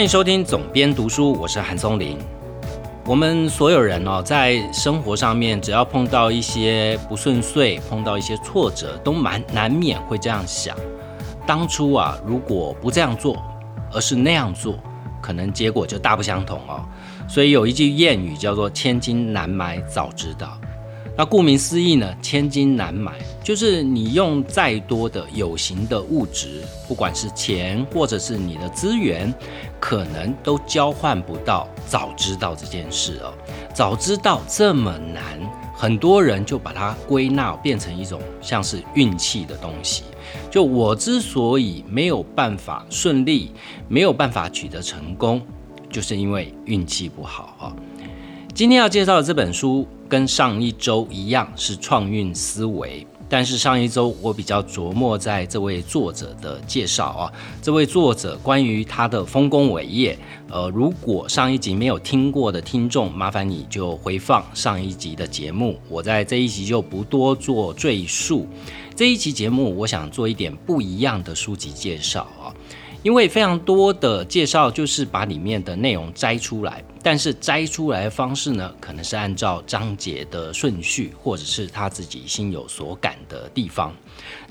欢迎收听总编读书，我是韩松林。我们所有人哦，在生活上面，只要碰到一些不顺遂，碰到一些挫折，都蛮难免会这样想：当初啊，如果不这样做，而是那样做，可能结果就大不相同哦。所以有一句谚语叫做“千金难买早知道”。那顾名思义呢，千金难买，就是你用再多的有形的物质，不管是钱或者是你的资源，可能都交换不到早知道这件事哦。早知道这么难，很多人就把它归纳变成一种像是运气的东西。就我之所以没有办法顺利，没有办法取得成功，就是因为运气不好啊。今天要介绍的这本书。跟上一周一样是创运思维，但是上一周我比较琢磨在这位作者的介绍啊，这位作者关于他的丰功伟业，呃，如果上一集没有听过的听众，麻烦你就回放上一集的节目，我在这一集就不多做赘述。这一集节目我想做一点不一样的书籍介绍啊。因为非常多的介绍就是把里面的内容摘出来，但是摘出来的方式呢，可能是按照章节的顺序，或者是他自己心有所感的地方。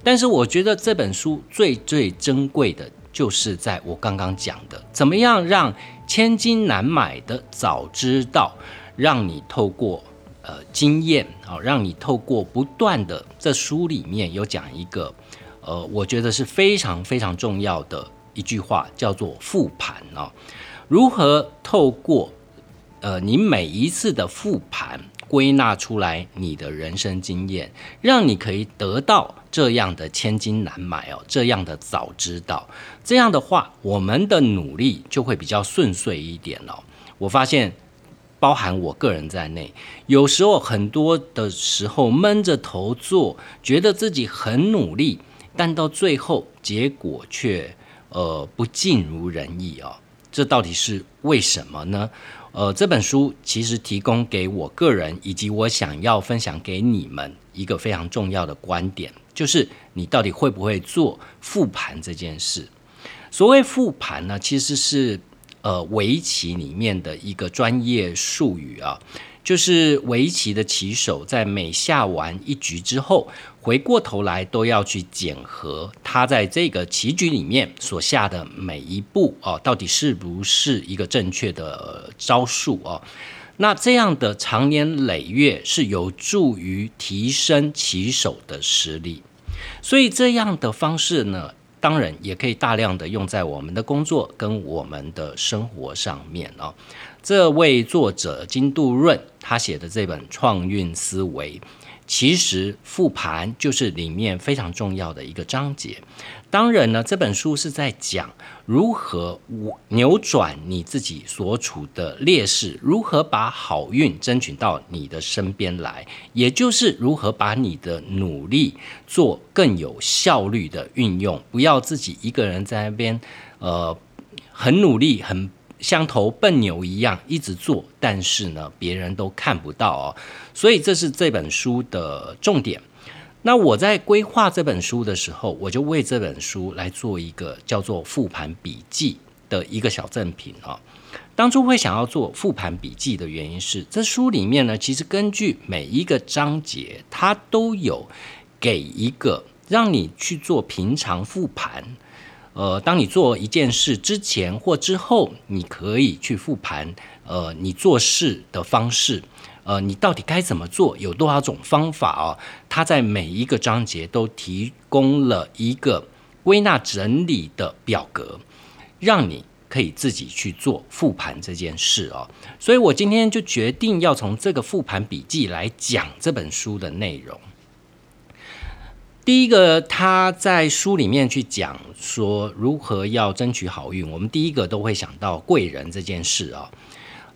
但是我觉得这本书最最珍贵的，就是在我刚刚讲的，怎么样让千金难买的早知道，让你透过呃经验啊，让你透过不断的这书里面有讲一个，呃，我觉得是非常非常重要的。一句话叫做复盘哦，如何透过呃你每一次的复盘归纳出来你的人生经验，让你可以得到这样的千金难买哦，这样的早知道，这样的话我们的努力就会比较顺遂一点哦。我发现，包含我个人在内，有时候很多的时候闷着头做，觉得自己很努力，但到最后结果却。呃，不尽如人意哦，这到底是为什么呢？呃，这本书其实提供给我个人以及我想要分享给你们一个非常重要的观点，就是你到底会不会做复盘这件事？所谓复盘呢，其实是呃围棋里面的一个专业术语啊。就是围棋的棋手在每下完一局之后，回过头来都要去检核他在这个棋局里面所下的每一步哦，到底是不是一个正确的招数哦？那这样的长年累月是有助于提升棋手的实力，所以这样的方式呢，当然也可以大量的用在我们的工作跟我们的生活上面哦。这位作者金杜润，他写的这本《创运思维》，其实复盘就是里面非常重要的一个章节。当然呢，这本书是在讲如何扭转你自己所处的劣势，如何把好运争取到你的身边来，也就是如何把你的努力做更有效率的运用，不要自己一个人在那边，呃，很努力很。像头笨牛一样一直做，但是呢，别人都看不到哦。所以这是这本书的重点。那我在规划这本书的时候，我就为这本书来做一个叫做复盘笔记的一个小赠品哦。当初会想要做复盘笔记的原因是，这书里面呢，其实根据每一个章节，它都有给一个让你去做平常复盘。呃，当你做一件事之前或之后，你可以去复盘，呃，你做事的方式，呃，你到底该怎么做？有多少种方法哦？它在每一个章节都提供了一个归纳整理的表格，让你可以自己去做复盘这件事哦。所以我今天就决定要从这个复盘笔记来讲这本书的内容。第一个，他在书里面去讲说如何要争取好运。我们第一个都会想到贵人这件事啊，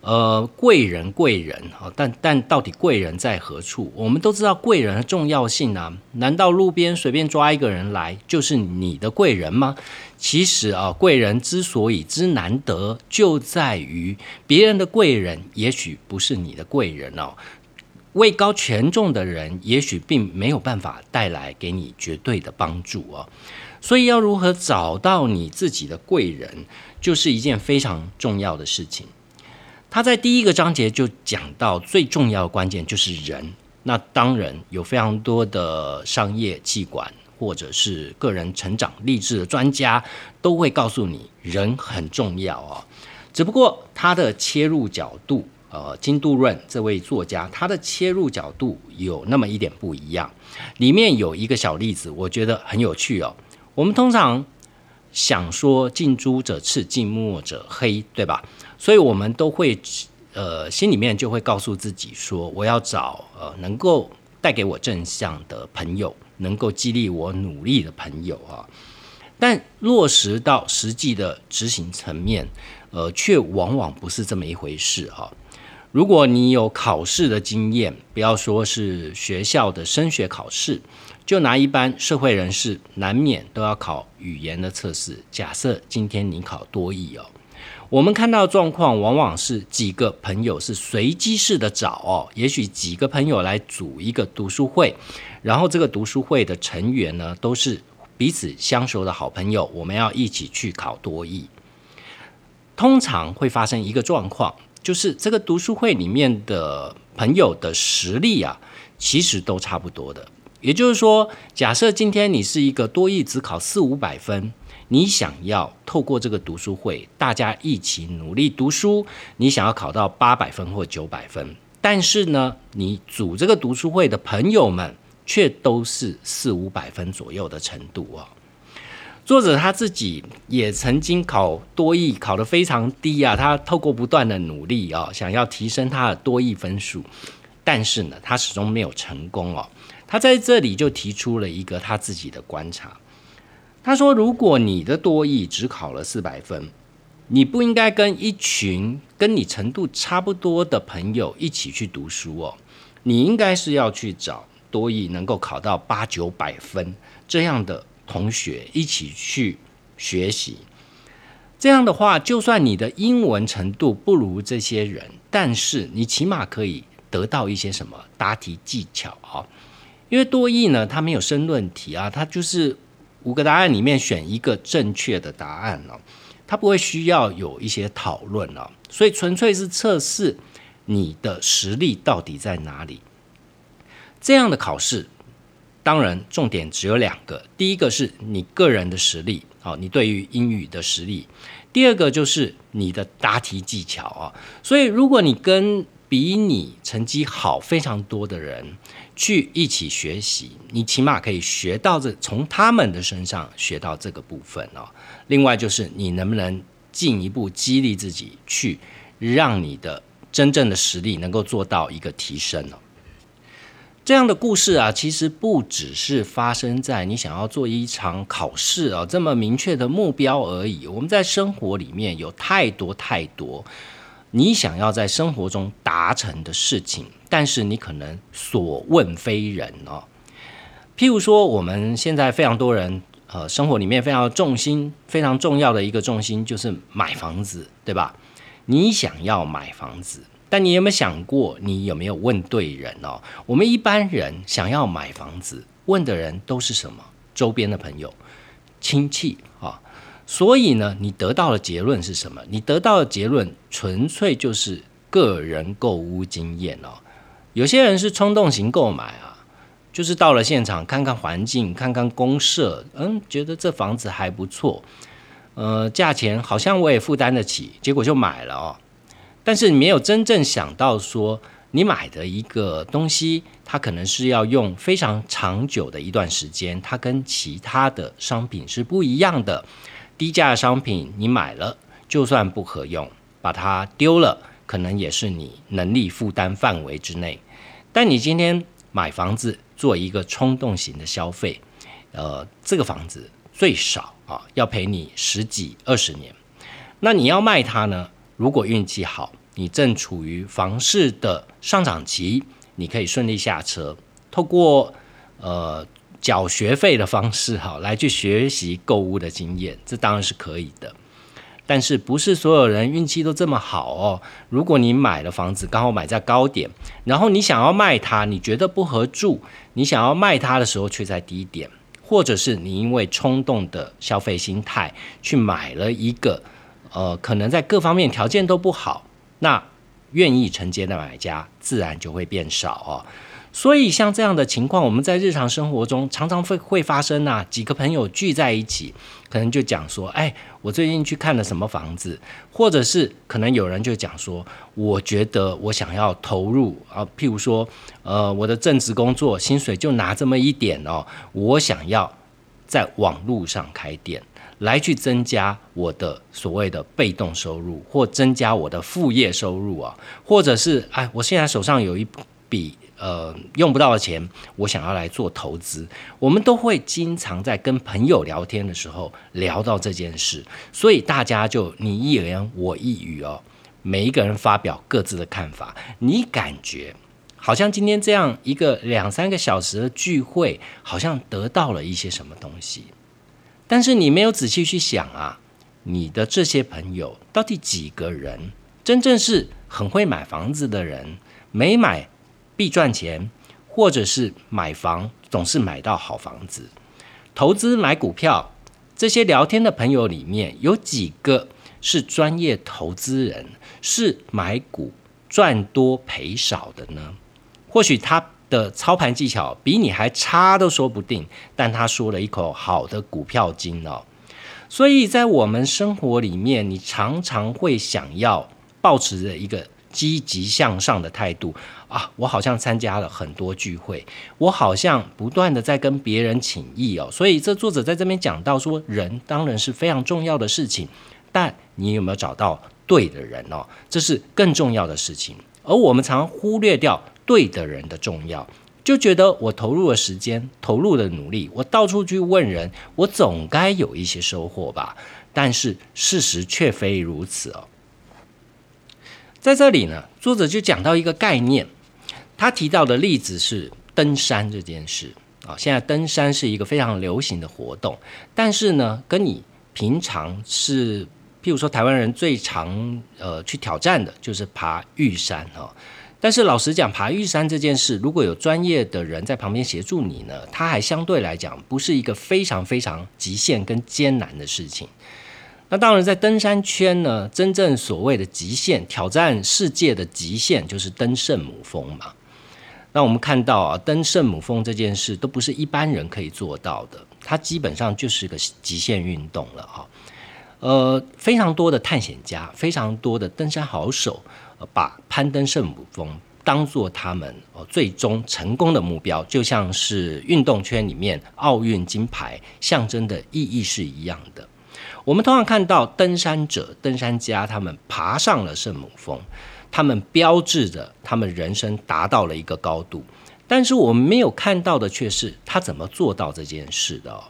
呃，贵人贵人啊，但但到底贵人在何处？我们都知道贵人的重要性啊，难道路边随便抓一个人来就是你的贵人吗？其实啊，贵人之所以之难得，就在于别人的贵人也许不是你的贵人哦。位高权重的人，也许并没有办法带来给你绝对的帮助哦。所以要如何找到你自己的贵人，就是一件非常重要的事情。他在第一个章节就讲到最重要的关键就是人。那当然有非常多的商业气管或者是个人成长励志的专家都会告诉你，人很重要啊。只不过他的切入角度，呃，金杜润这位作家他的切入角度有那么一点不一样。里面有一个小例子，我觉得很有趣哦。我们通常想说近朱者赤，近墨者黑，对吧？所以，我们都会，呃，心里面就会告诉自己说，我要找呃能够带给我正向的朋友，能够激励我努力的朋友啊。但落实到实际的执行层面，呃，却往往不是这么一回事哈。如果你有考试的经验，不要说是学校的升学考试，就拿一般社会人士，难免都要考语言的测试。假设今天你考多译哦。我们看到状况，往往是几个朋友是随机式的找哦，也许几个朋友来组一个读书会，然后这个读书会的成员呢都是彼此相熟的好朋友，我们要一起去考多译。通常会发生一个状况，就是这个读书会里面的朋友的实力啊，其实都差不多的。也就是说，假设今天你是一个多译只考四五百分。你想要透过这个读书会，大家一起努力读书，你想要考到八百分或九百分，但是呢，你组这个读书会的朋友们却都是四五百分左右的程度哦。作者他自己也曾经考多艺，考得非常低啊。他透过不断的努力啊，想要提升他的多艺分数，但是呢，他始终没有成功哦。他在这里就提出了一个他自己的观察。他说：“如果你的多艺只考了四百分，你不应该跟一群跟你程度差不多的朋友一起去读书哦。你应该是要去找多艺能够考到八九百分这样的同学一起去学习。这样的话，就算你的英文程度不如这些人，但是你起码可以得到一些什么答题技巧啊。因为多译呢，它没有申论题啊，它就是。”五个答案里面选一个正确的答案哦，它不会需要有一些讨论哦，所以纯粹是测试你的实力到底在哪里。这样的考试，当然重点只有两个，第一个是你个人的实力，哦，你对于英语的实力；第二个就是你的答题技巧啊。所以如果你跟比你成绩好非常多的人去一起学习，你起码可以学到这，从他们的身上学到这个部分哦。另外就是你能不能进一步激励自己，去让你的真正的实力能够做到一个提升哦。这样的故事啊，其实不只是发生在你想要做一场考试啊这么明确的目标而已。我们在生活里面有太多太多。你想要在生活中达成的事情，但是你可能所问非人哦。譬如说，我们现在非常多人，呃，生活里面非常重心非常重要的一个重心就是买房子，对吧？你想要买房子，但你有没有想过，你有没有问对人哦？我们一般人想要买房子，问的人都是什么？周边的朋友、亲戚啊。所以呢，你得到的结论是什么？你得到的结论纯粹就是个人购物经验哦。有些人是冲动型购买啊，就是到了现场看看环境，看看公社，嗯，觉得这房子还不错，呃，价钱好像我也负担得起，结果就买了哦。但是你没有真正想到说，你买的一个东西，它可能是要用非常长久的一段时间，它跟其他的商品是不一样的。低价的商品你买了，就算不合用，把它丢了，可能也是你能力负担范围之内。但你今天买房子做一个冲动型的消费，呃，这个房子最少啊要陪你十几二十年。那你要卖它呢？如果运气好，你正处于房市的上涨期，你可以顺利下车，透过呃。缴学费的方式，哈，来去学习购物的经验，这当然是可以的。但是不是所有人运气都这么好哦？如果你买了房子，刚好买在高点，然后你想要卖它，你觉得不合住，你想要卖它的时候却在低点，或者是你因为冲动的消费心态去买了一个，呃，可能在各方面条件都不好，那愿意承接的买家自然就会变少哦。所以像这样的情况，我们在日常生活中常常会会发生啊。几个朋友聚在一起，可能就讲说：“哎，我最近去看了什么房子。”或者是可能有人就讲说：“我觉得我想要投入啊，譬如说，呃，我的正职工作薪水就拿这么一点哦，我想要在网络上开店，来去增加我的所谓的被动收入，或增加我的副业收入啊，或者是哎，我现在手上有一笔。”呃，用不到的钱，我想要来做投资。我们都会经常在跟朋友聊天的时候聊到这件事，所以大家就你一言我一语哦，每一个人发表各自的看法。你感觉好像今天这样一个两三个小时的聚会，好像得到了一些什么东西，但是你没有仔细去想啊，你的这些朋友到底几个人真正是很会买房子的人，没买。必赚钱，或者是买房总是买到好房子，投资买股票，这些聊天的朋友里面有几个是专业投资人，是买股赚多赔少的呢？或许他的操盘技巧比你还差都说不定，但他说了一口好的股票金哦。所以在我们生活里面，你常常会想要保持着一个。积极向上的态度啊！我好像参加了很多聚会，我好像不断的在跟别人请益哦。所以这作者在这边讲到说，人当然是非常重要的事情，但你有没有找到对的人哦？这是更重要的事情。而我们常忽略掉对的人的重要，就觉得我投入了时间，投入了努力，我到处去问人，我总该有一些收获吧？但是事实却非如此哦。在这里呢，作者就讲到一个概念，他提到的例子是登山这件事啊。现在登山是一个非常流行的活动，但是呢，跟你平常是，譬如说台湾人最常呃去挑战的就是爬玉山哦。但是老实讲，爬玉山这件事，如果有专业的人在旁边协助你呢，它还相对来讲不是一个非常非常极限跟艰难的事情。那当然，在登山圈呢，真正所谓的极限挑战世界的极限，就是登圣母峰嘛。那我们看到啊，登圣母峰这件事都不是一般人可以做到的，它基本上就是个极限运动了哈。呃，非常多的探险家，非常多的登山好手，把攀登圣母峰当做他们哦最终成功的目标，就像是运动圈里面奥运金牌象征的意义是一样的。我们通常看到登山者、登山家，他们爬上了圣母峰，他们标志着他们人生达到了一个高度。但是我们没有看到的却是他怎么做到这件事的。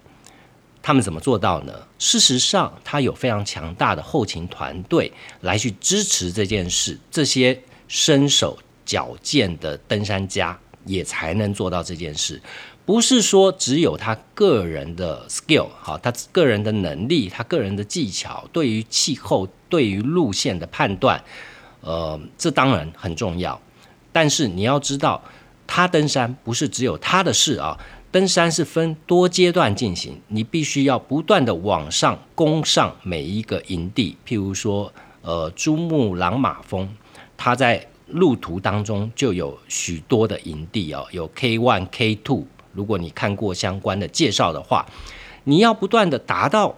他们怎么做到呢？事实上，他有非常强大的后勤团队来去支持这件事。这些身手矫健的登山家也才能做到这件事。不是说只有他个人的 skill，好，他个人的能力，他个人的技巧，对于气候、对于路线的判断，呃，这当然很重要。但是你要知道，他登山不是只有他的事啊，登山是分多阶段进行，你必须要不断的往上攻上每一个营地。譬如说，呃，珠穆朗玛峰，它在路途当中就有许多的营地哦，有 K one、K two。如果你看过相关的介绍的话，你要不断的达到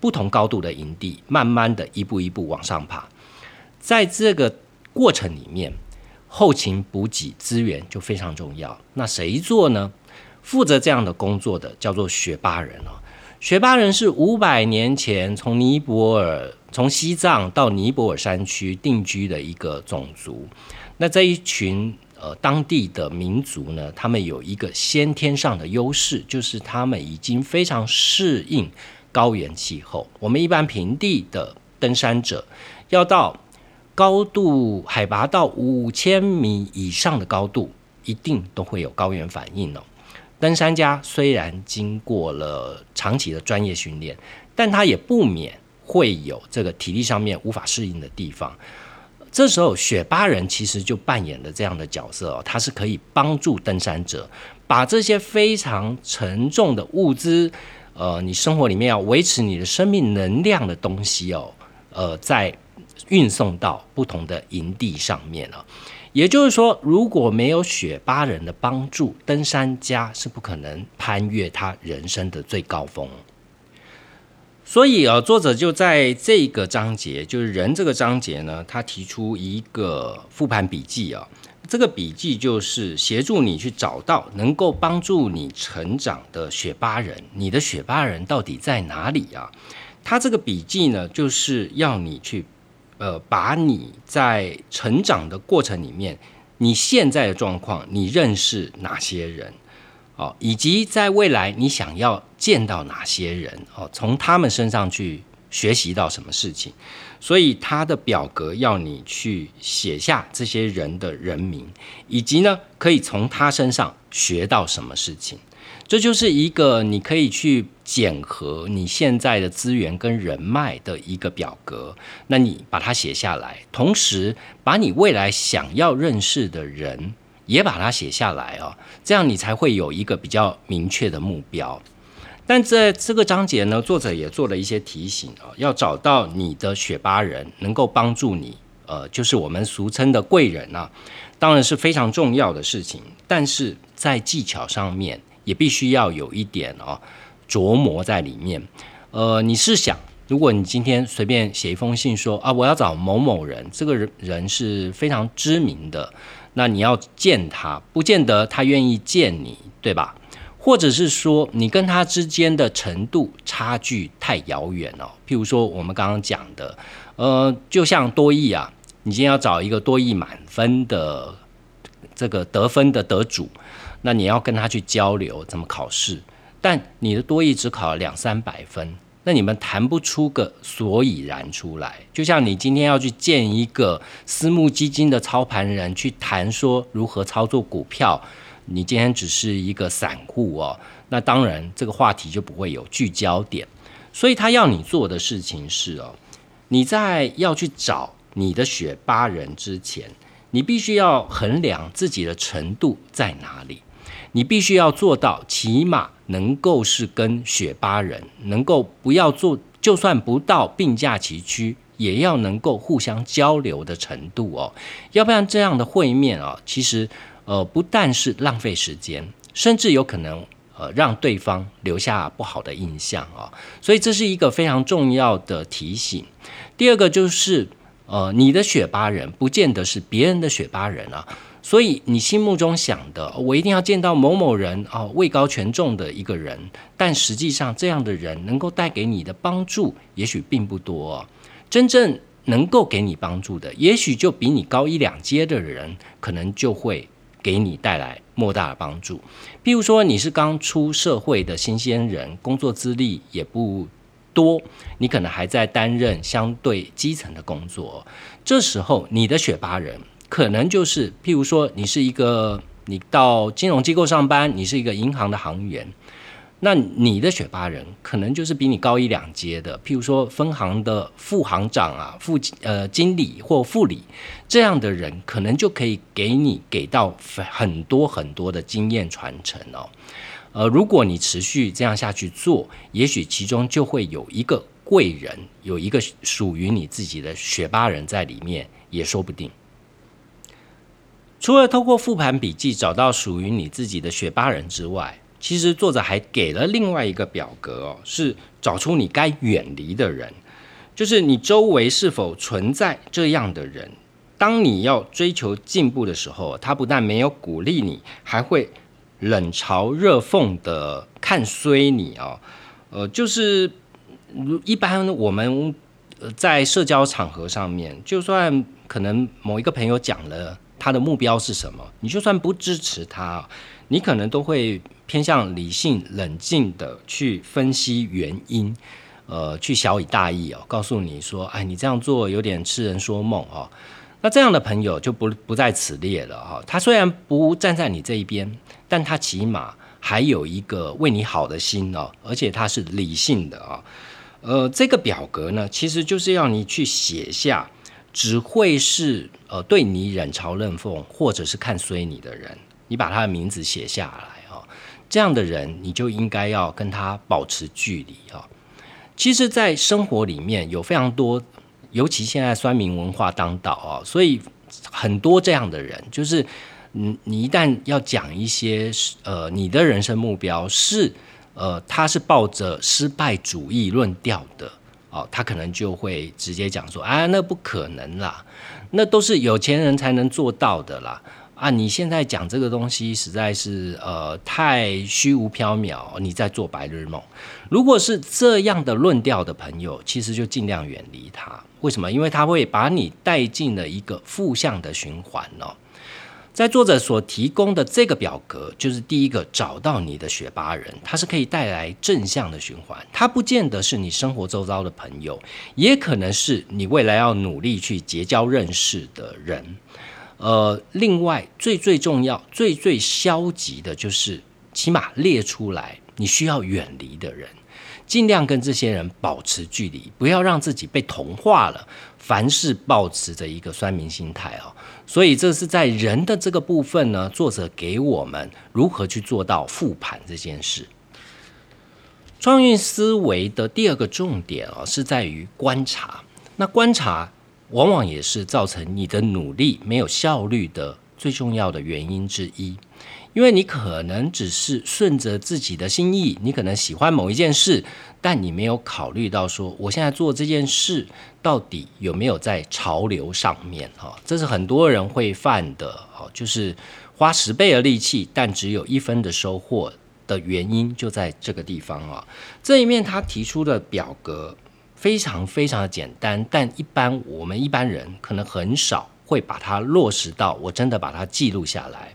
不同高度的营地，慢慢的一步一步往上爬。在这个过程里面，后勤补给资源就非常重要。那谁做呢？负责这样的工作的叫做雪巴人哦。雪巴人是五百年前从尼泊尔、从西藏到尼泊尔山区定居的一个种族。那这一群。呃，当地的民族呢，他们有一个先天上的优势，就是他们已经非常适应高原气候。我们一般平地的登山者，要到高度海拔到五千米以上的高度，一定都会有高原反应哦。登山家虽然经过了长期的专业训练，但他也不免会有这个体力上面无法适应的地方。这时候，雪巴人其实就扮演了这样的角色哦，他是可以帮助登山者把这些非常沉重的物资，呃，你生活里面要维持你的生命能量的东西哦，呃，在运送到不同的营地上面了。也就是说，如果没有雪巴人的帮助，登山家是不可能攀越他人生的最高峰。所以啊，作者就在这个章节，就是人这个章节呢，他提出一个复盘笔记啊。这个笔记就是协助你去找到能够帮助你成长的雪巴人，你的雪巴人到底在哪里啊？他这个笔记呢，就是要你去。呃，把你在成长的过程里面，你现在的状况，你认识哪些人，哦，以及在未来你想要见到哪些人，哦，从他们身上去学习到什么事情，所以他的表格要你去写下这些人的人名，以及呢，可以从他身上学到什么事情。这就是一个你可以去检核你现在的资源跟人脉的一个表格，那你把它写下来，同时把你未来想要认识的人也把它写下来哦，这样你才会有一个比较明确的目标。但在这个章节呢，作者也做了一些提醒啊，要找到你的雪巴人能够帮助你，呃，就是我们俗称的贵人啊，当然是非常重要的事情，但是在技巧上面。也必须要有一点哦琢磨在里面。呃，你是想，如果你今天随便写一封信说啊，我要找某某人，这个人人是非常知名的，那你要见他，不见得他愿意见你，对吧？或者是说，你跟他之间的程度差距太遥远哦。譬如说，我们刚刚讲的，呃，就像多益啊，你今天要找一个多益满分的这个得分的得主。那你要跟他去交流怎么考试，但你的多益只考了两三百分，那你们谈不出个所以然出来。就像你今天要去见一个私募基金的操盘人，去谈说如何操作股票，你今天只是一个散户哦，那当然这个话题就不会有聚焦点。所以他要你做的事情是哦，你在要去找你的雪巴人之前，你必须要衡量自己的程度在哪里。你必须要做到，起码能够是跟雪巴人能够不要做，就算不到并驾齐驱，也要能够互相交流的程度哦。要不然这样的会面啊，其实呃不但是浪费时间，甚至有可能呃让对方留下不好的印象啊。所以这是一个非常重要的提醒。第二个就是呃你的雪巴人不见得是别人的雪巴人啊。所以你心目中想的，我一定要见到某某人啊，位高权重的一个人，但实际上这样的人能够带给你的帮助，也许并不多。真正能够给你帮助的，也许就比你高一两阶的人，可能就会给你带来莫大的帮助。譬如说，你是刚出社会的新鲜人，工作资历也不多，你可能还在担任相对基层的工作，这时候你的选拔人。可能就是，譬如说，你是一个，你到金融机构上班，你是一个银行的行员，那你的选拔人可能就是比你高一两阶的，譬如说分行的副行长啊、副呃经理或副理这样的人，可能就可以给你给到很多很多的经验传承哦。呃，如果你持续这样下去做，也许其中就会有一个贵人，有一个属于你自己的雪巴人在里面，也说不定。除了透过复盘笔记找到属于你自己的雪巴人之外，其实作者还给了另外一个表格哦，是找出你该远离的人，就是你周围是否存在这样的人。当你要追求进步的时候，他不但没有鼓励你，还会冷嘲热讽的看衰你哦。呃，就是一般我们在社交场合上面，就算可能某一个朋友讲了。他的目标是什么？你就算不支持他，你可能都会偏向理性、冷静的去分析原因，呃，去小以大义哦，告诉你说，哎，你这样做有点痴人说梦哦。那这样的朋友就不不在此列了哈。他虽然不站在你这一边，但他起码还有一个为你好的心哦，而且他是理性的啊。呃，这个表格呢，其实就是要你去写下。只会是呃对你冷嘲热讽或者是看衰你的人，你把他的名字写下来哦。这样的人你就应该要跟他保持距离啊。其实，在生活里面有非常多，尤其现在酸民文化当道啊，所以很多这样的人，就是你你一旦要讲一些呃你的人生目标是呃他是抱着失败主义论调的哦，他可能就会直接讲说啊那不可能啦，那都是有钱人才能做到的啦。啊，你现在讲这个东西实在是呃太虚无缥缈，你在做白日梦。如果是这样的论调的朋友，其实就尽量远离他。为什么？因为他会把你带进了一个负向的循环哦。在作者所提供的这个表格，就是第一个找到你的学霸人，他是可以带来正向的循环。他不见得是你生活周遭的朋友，也可能是你未来要努力去结交认识的人。呃，另外最最重要、最最消极的就是，起码列出来你需要远离的人，尽量跟这些人保持距离，不要让自己被同化了。凡事保持着一个酸民心态哦，所以这是在人的这个部分呢，作者给我们如何去做到复盘这件事。创运思维的第二个重点啊，是在于观察。那观察。往往也是造成你的努力没有效率的最重要的原因之一，因为你可能只是顺着自己的心意，你可能喜欢某一件事，但你没有考虑到说，我现在做这件事到底有没有在潮流上面哈？这是很多人会犯的哦，就是花十倍的力气，但只有一分的收获的原因就在这个地方啊。这一面他提出的表格。非常非常的简单，但一般我们一般人可能很少会把它落实到我真的把它记录下来。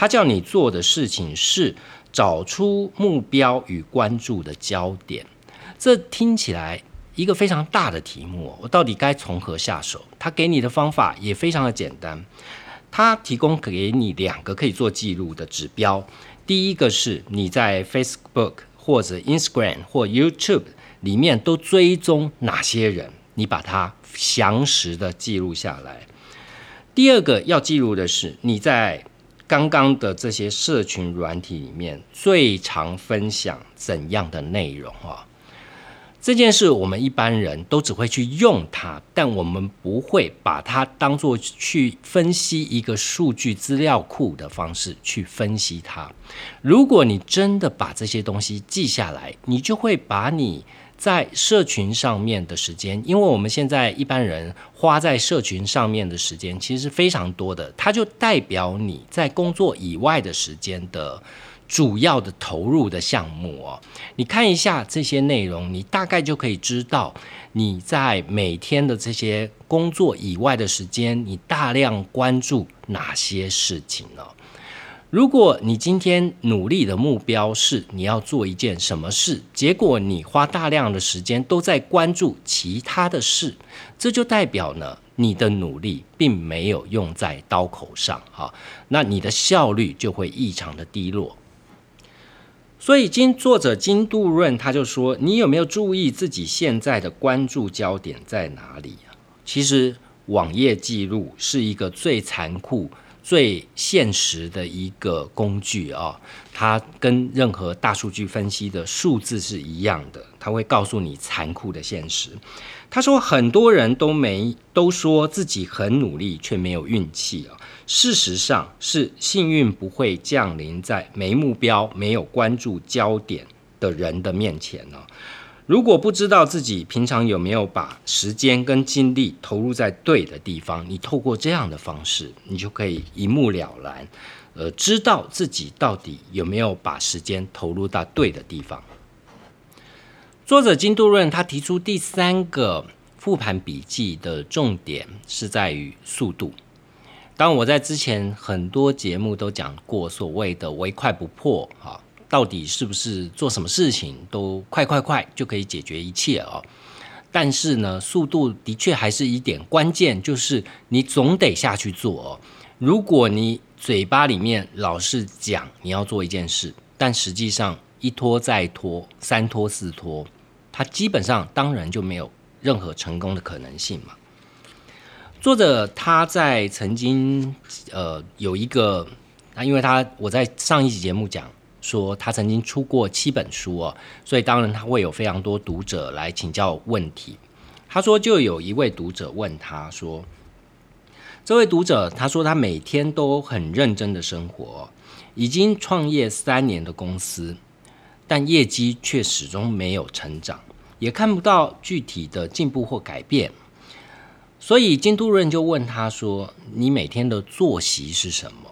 他叫你做的事情是找出目标与关注的焦点，这听起来一个非常大的题目，我到底该从何下手？他给你的方法也非常的简单，他提供给你两个可以做记录的指标，第一个是你在 Facebook 或者 Instagram 或 YouTube。里面都追踪哪些人？你把它详实的记录下来。第二个要记录的是你在刚刚的这些社群软体里面最常分享怎样的内容啊？这件事我们一般人都只会去用它，但我们不会把它当做去分析一个数据资料库的方式去分析它。如果你真的把这些东西记下来，你就会把你。在社群上面的时间，因为我们现在一般人花在社群上面的时间其实是非常多的，它就代表你在工作以外的时间的主要的投入的项目哦。你看一下这些内容，你大概就可以知道你在每天的这些工作以外的时间，你大量关注哪些事情呢？如果你今天努力的目标是你要做一件什么事，结果你花大量的时间都在关注其他的事，这就代表呢你的努力并没有用在刀口上啊，那你的效率就会异常的低落。所以，经作者金度润他就说：“你有没有注意自己现在的关注焦点在哪里？”其实，网页记录是一个最残酷。最现实的一个工具啊，它跟任何大数据分析的数字是一样的，它会告诉你残酷的现实。他说，很多人都没都说自己很努力，却没有运气啊。事实上，是幸运不会降临在没目标、没有关注焦点的人的面前呢。如果不知道自己平常有没有把时间跟精力投入在对的地方，你透过这样的方式，你就可以一目了然，呃，知道自己到底有没有把时间投入到对的地方。作者金度润他提出第三个复盘笔记的重点是在于速度。当我在之前很多节目都讲过所谓的“唯快不破”哈。到底是不是做什么事情都快快快就可以解决一切哦？但是呢，速度的确还是一点关键，就是你总得下去做哦。如果你嘴巴里面老是讲你要做一件事，但实际上一拖再拖，三拖四拖，它基本上当然就没有任何成功的可能性嘛。作者他在曾经呃有一个，那因为他我在上一集节目讲。说他曾经出过七本书哦，所以当然他会有非常多读者来请教问题。他说，就有一位读者问他说：“这位读者他说他每天都很认真的生活，已经创业三年的公司，但业绩却始终没有成长，也看不到具体的进步或改变。所以金都润就问他说：‘你每天的作息是什么？’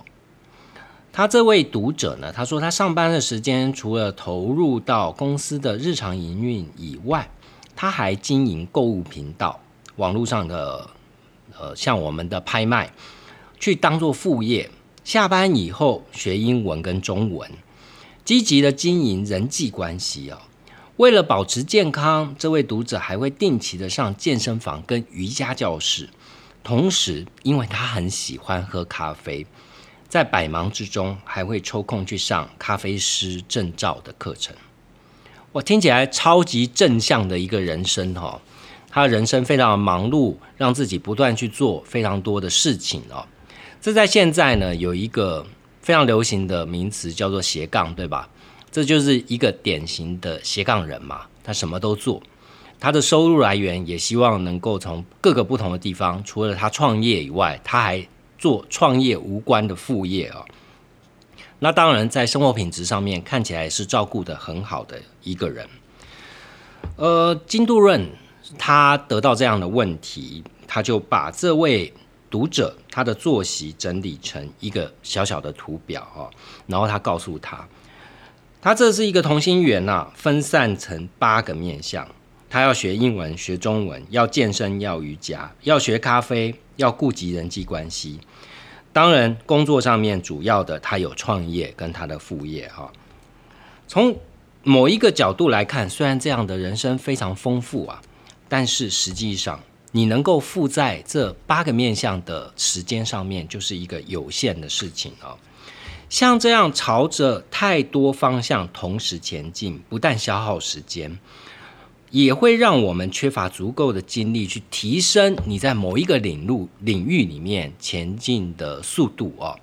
他这位读者呢，他说他上班的时间除了投入到公司的日常营运以外，他还经营购物频道，网络上的呃像我们的拍卖，去当做副业。下班以后学英文跟中文，积极的经营人际关系啊。为了保持健康，这位读者还会定期的上健身房跟瑜伽教室。同时，因为他很喜欢喝咖啡。在百忙之中，还会抽空去上咖啡师证照的课程。我听起来超级正向的一个人生哈，他人生非常忙碌，让自己不断去做非常多的事情哦。这在现在呢，有一个非常流行的名词叫做斜杠，对吧？这就是一个典型的斜杠人嘛，他什么都做，他的收入来源也希望能够从各个不同的地方，除了他创业以外，他还。做创业无关的副业啊，那当然在生活品质上面看起来是照顾的很好的一个人。呃，金度润他得到这样的问题，他就把这位读者他的作息整理成一个小小的图表啊，然后他告诉他，他这是一个同心圆呐，分散成八个面向。他要学英文，学中文，要健身，要瑜伽，要学咖啡，要顾及人际关系。当然，工作上面主要的，他有创业跟他的副业哈。从某一个角度来看，虽然这样的人生非常丰富啊，但是实际上，你能够负在这八个面向的时间上面，就是一个有限的事情啊。像这样朝着太多方向同时前进，不但消耗时间。也会让我们缺乏足够的精力去提升你在某一个领路领域里面前进的速度哦。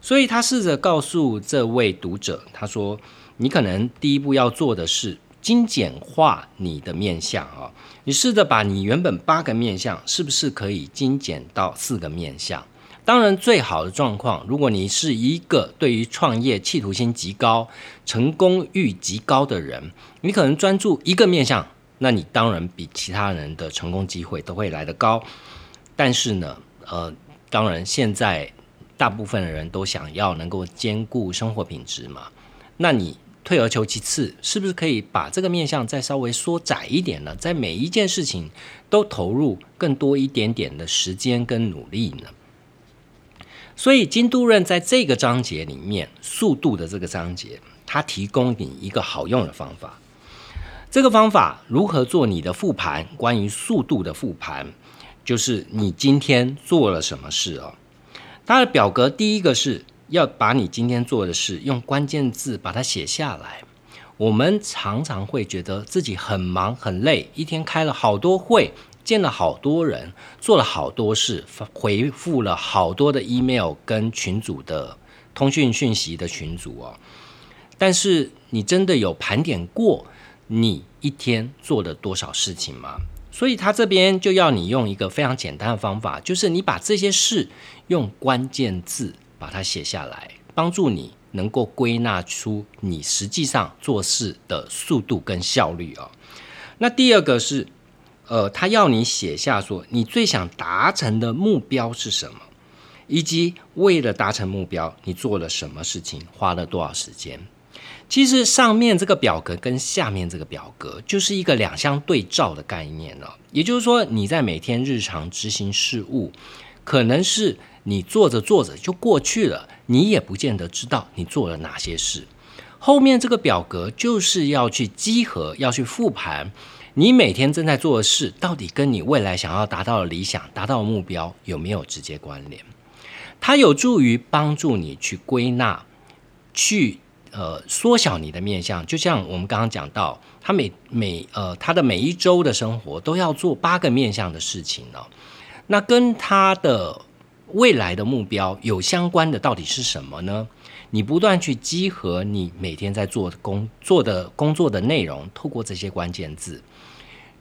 所以他试着告诉这位读者，他说：“你可能第一步要做的是精简化你的面相啊，你试着把你原本八个面相，是不是可以精简到四个面相？当然，最好的状况，如果你是一个对于创业企图心极高、成功欲极高的人，你可能专注一个面相。”那你当然比其他人的成功机会都会来得高，但是呢，呃，当然现在大部分的人都想要能够兼顾生活品质嘛。那你退而求其次，是不是可以把这个面向再稍微缩窄一点呢？在每一件事情都投入更多一点点的时间跟努力呢？所以金都任在这个章节里面，速度的这个章节，它提供你一个好用的方法。这个方法如何做你的复盘？关于速度的复盘，就是你今天做了什么事哦。它的表格第一个是要把你今天做的事用关键字把它写下来。我们常常会觉得自己很忙很累，一天开了好多会，见了好多人，做了好多事，回复了好多的 email 跟群组的通讯讯息的群组哦。但是你真的有盘点过？你一天做了多少事情吗？所以他这边就要你用一个非常简单的方法，就是你把这些事用关键字把它写下来，帮助你能够归纳出你实际上做事的速度跟效率哦。那第二个是，呃，他要你写下说你最想达成的目标是什么，以及为了达成目标你做了什么事情，花了多少时间。其实上面这个表格跟下面这个表格就是一个两相对照的概念了。也就是说，你在每天日常执行事务，可能是你做着做着就过去了，你也不见得知道你做了哪些事。后面这个表格就是要去集合，要去复盘，你每天正在做的事，到底跟你未来想要达到的理想、达到的目标有没有直接关联？它有助于帮助你去归纳，去。呃，缩小你的面相，就像我们刚刚讲到，他每每呃他的每一周的生活都要做八个面相的事情呢。那跟他的未来的目标有相关的到底是什么呢？你不断去集合你每天在做工做的工作的内容，透过这些关键字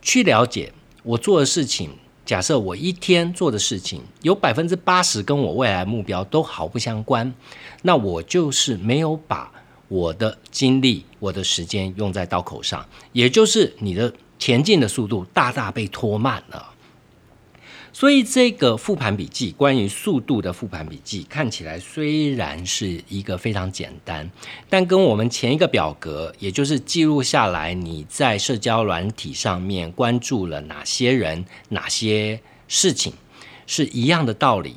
去了解我做的事情。假设我一天做的事情有百分之八十跟我未来目标都毫不相关，那我就是没有把我的精力、我的时间用在刀口上，也就是你的前进的速度大大被拖慢了。所以这个复盘笔记，关于速度的复盘笔记，看起来虽然是一个非常简单，但跟我们前一个表格，也就是记录下来你在社交软体上面关注了哪些人、哪些事情，是一样的道理。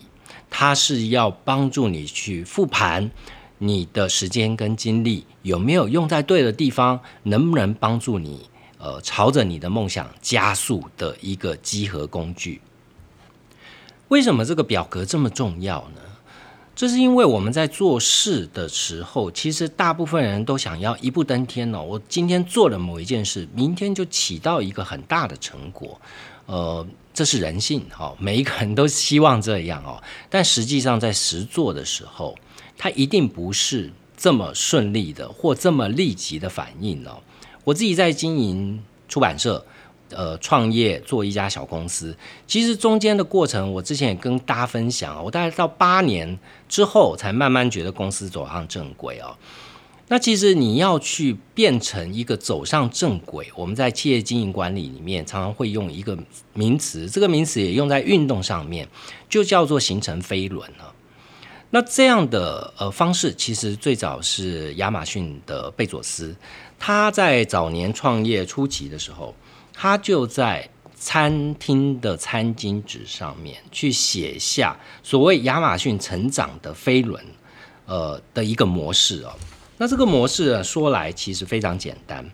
它是要帮助你去复盘你的时间跟精力有没有用在对的地方，能不能帮助你呃朝着你的梦想加速的一个集合工具。为什么这个表格这么重要呢？这是因为我们在做事的时候，其实大部分人都想要一步登天哦。我今天做了某一件事，明天就起到一个很大的成果。呃，这是人性哈，每一个人都希望这样哦。但实际上在实做的时候，它一定不是这么顺利的，或这么立即的反应哦。我自己在经营出版社。呃，创业做一家小公司，其实中间的过程，我之前也跟大家分享，我大概到八年之后，才慢慢觉得公司走上正轨哦。那其实你要去变成一个走上正轨，我们在企业经营管理里面常常会用一个名词，这个名词也用在运动上面，就叫做形成飞轮了。那这样的呃方式，其实最早是亚马逊的贝佐斯，他在早年创业初期的时候。他就在餐厅的餐巾纸上面去写下所谓亚马逊成长的飞轮，呃的一个模式哦。那这个模式说来其实非常简单，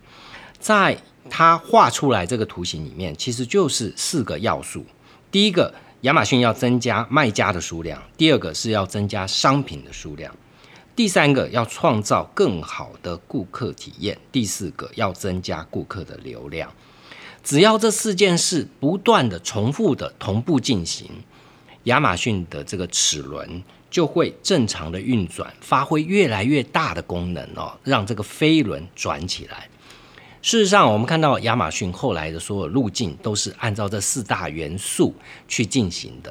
在他画出来这个图形里面，其实就是四个要素：第一个，亚马逊要增加卖家的数量；第二个是要增加商品的数量；第三个要创造更好的顾客体验；第四个要增加顾客的流量。只要这四件事不断的重复的同步进行，亚马逊的这个齿轮就会正常的运转，发挥越来越大的功能哦，让这个飞轮转起来。事实上，我们看到亚马逊后来的所有路径都是按照这四大元素去进行的，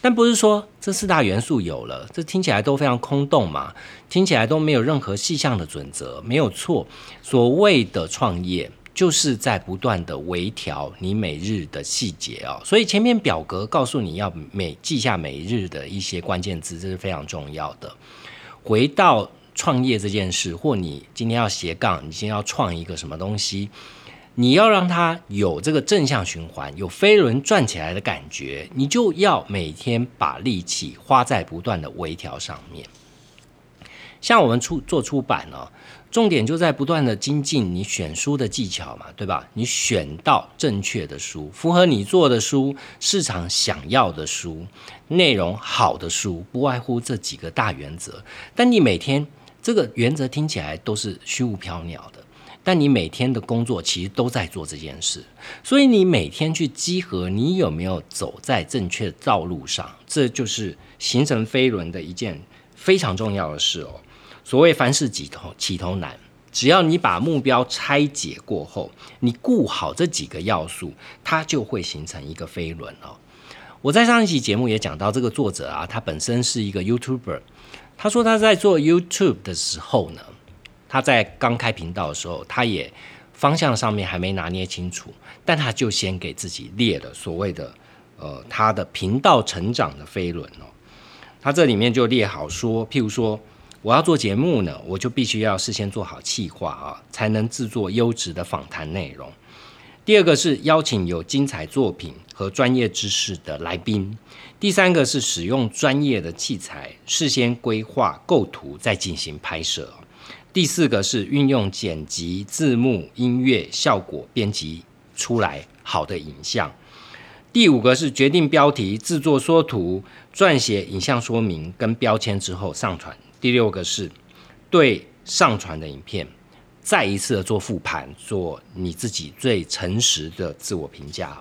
但不是说这四大元素有了，这听起来都非常空洞嘛，听起来都没有任何细项的准则，没有错。所谓的创业。就是在不断的微调你每日的细节啊，所以前面表格告诉你要每记下每日的一些关键字，这是非常重要的。回到创业这件事，或你今天要斜杠，你今天要创一个什么东西，你要让它有这个正向循环，有飞轮转起来的感觉，你就要每天把力气花在不断的微调上面。像我们出做出版呢。重点就在不断的精进你选书的技巧嘛，对吧？你选到正确的书，符合你做的书，市场想要的书，内容好的书，不外乎这几个大原则。但你每天这个原则听起来都是虚无缥缈的，但你每天的工作其实都在做这件事。所以你每天去集合，你有没有走在正确道路上？这就是形成飞轮的一件非常重要的事哦。所谓凡事起头起头难，只要你把目标拆解过后，你顾好这几个要素，它就会形成一个飞轮哦。我在上一期节目也讲到，这个作者啊，他本身是一个 YouTuber，他说他在做 YouTube 的时候呢，他在刚开频道的时候，他也方向上面还没拿捏清楚，但他就先给自己列了所谓的呃他的频道成长的飞轮哦。他这里面就列好说，譬如说。我要做节目呢，我就必须要事先做好企划啊，才能制作优质的访谈内容。第二个是邀请有精彩作品和专业知识的来宾。第三个是使用专业的器材，事先规划构图再进行拍摄。第四个是运用剪辑、字幕、音乐效果编辑出来好的影像。第五个是决定标题、制作缩图、撰写影像说明跟标签之后上传。第六个是对上传的影片再一次的做复盘，做你自己最诚实的自我评价。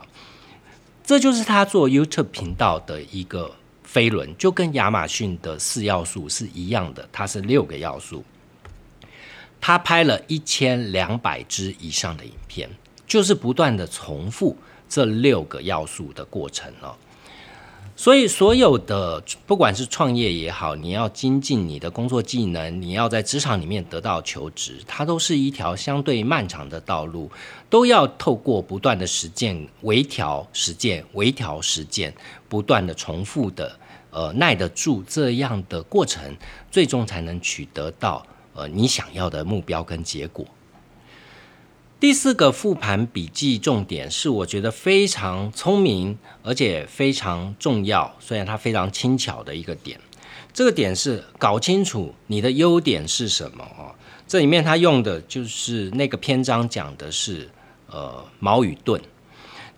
这就是他做 YouTube 频道的一个飞轮，就跟亚马逊的四要素是一样的，它是六个要素。他拍了一千两百支以上的影片，就是不断的重复这六个要素的过程了。所以，所有的不管是创业也好，你要精进你的工作技能，你要在职场里面得到求职，它都是一条相对漫长的道路，都要透过不断的实践、微调实践、微调实践，不断的重复的，呃，耐得住这样的过程，最终才能取得到呃你想要的目标跟结果。第四个复盘笔记重点是，我觉得非常聪明，而且非常重要。虽然它非常轻巧的一个点，这个点是搞清楚你的优点是什么哦。这里面他用的就是那个篇章讲的是，呃，矛与盾，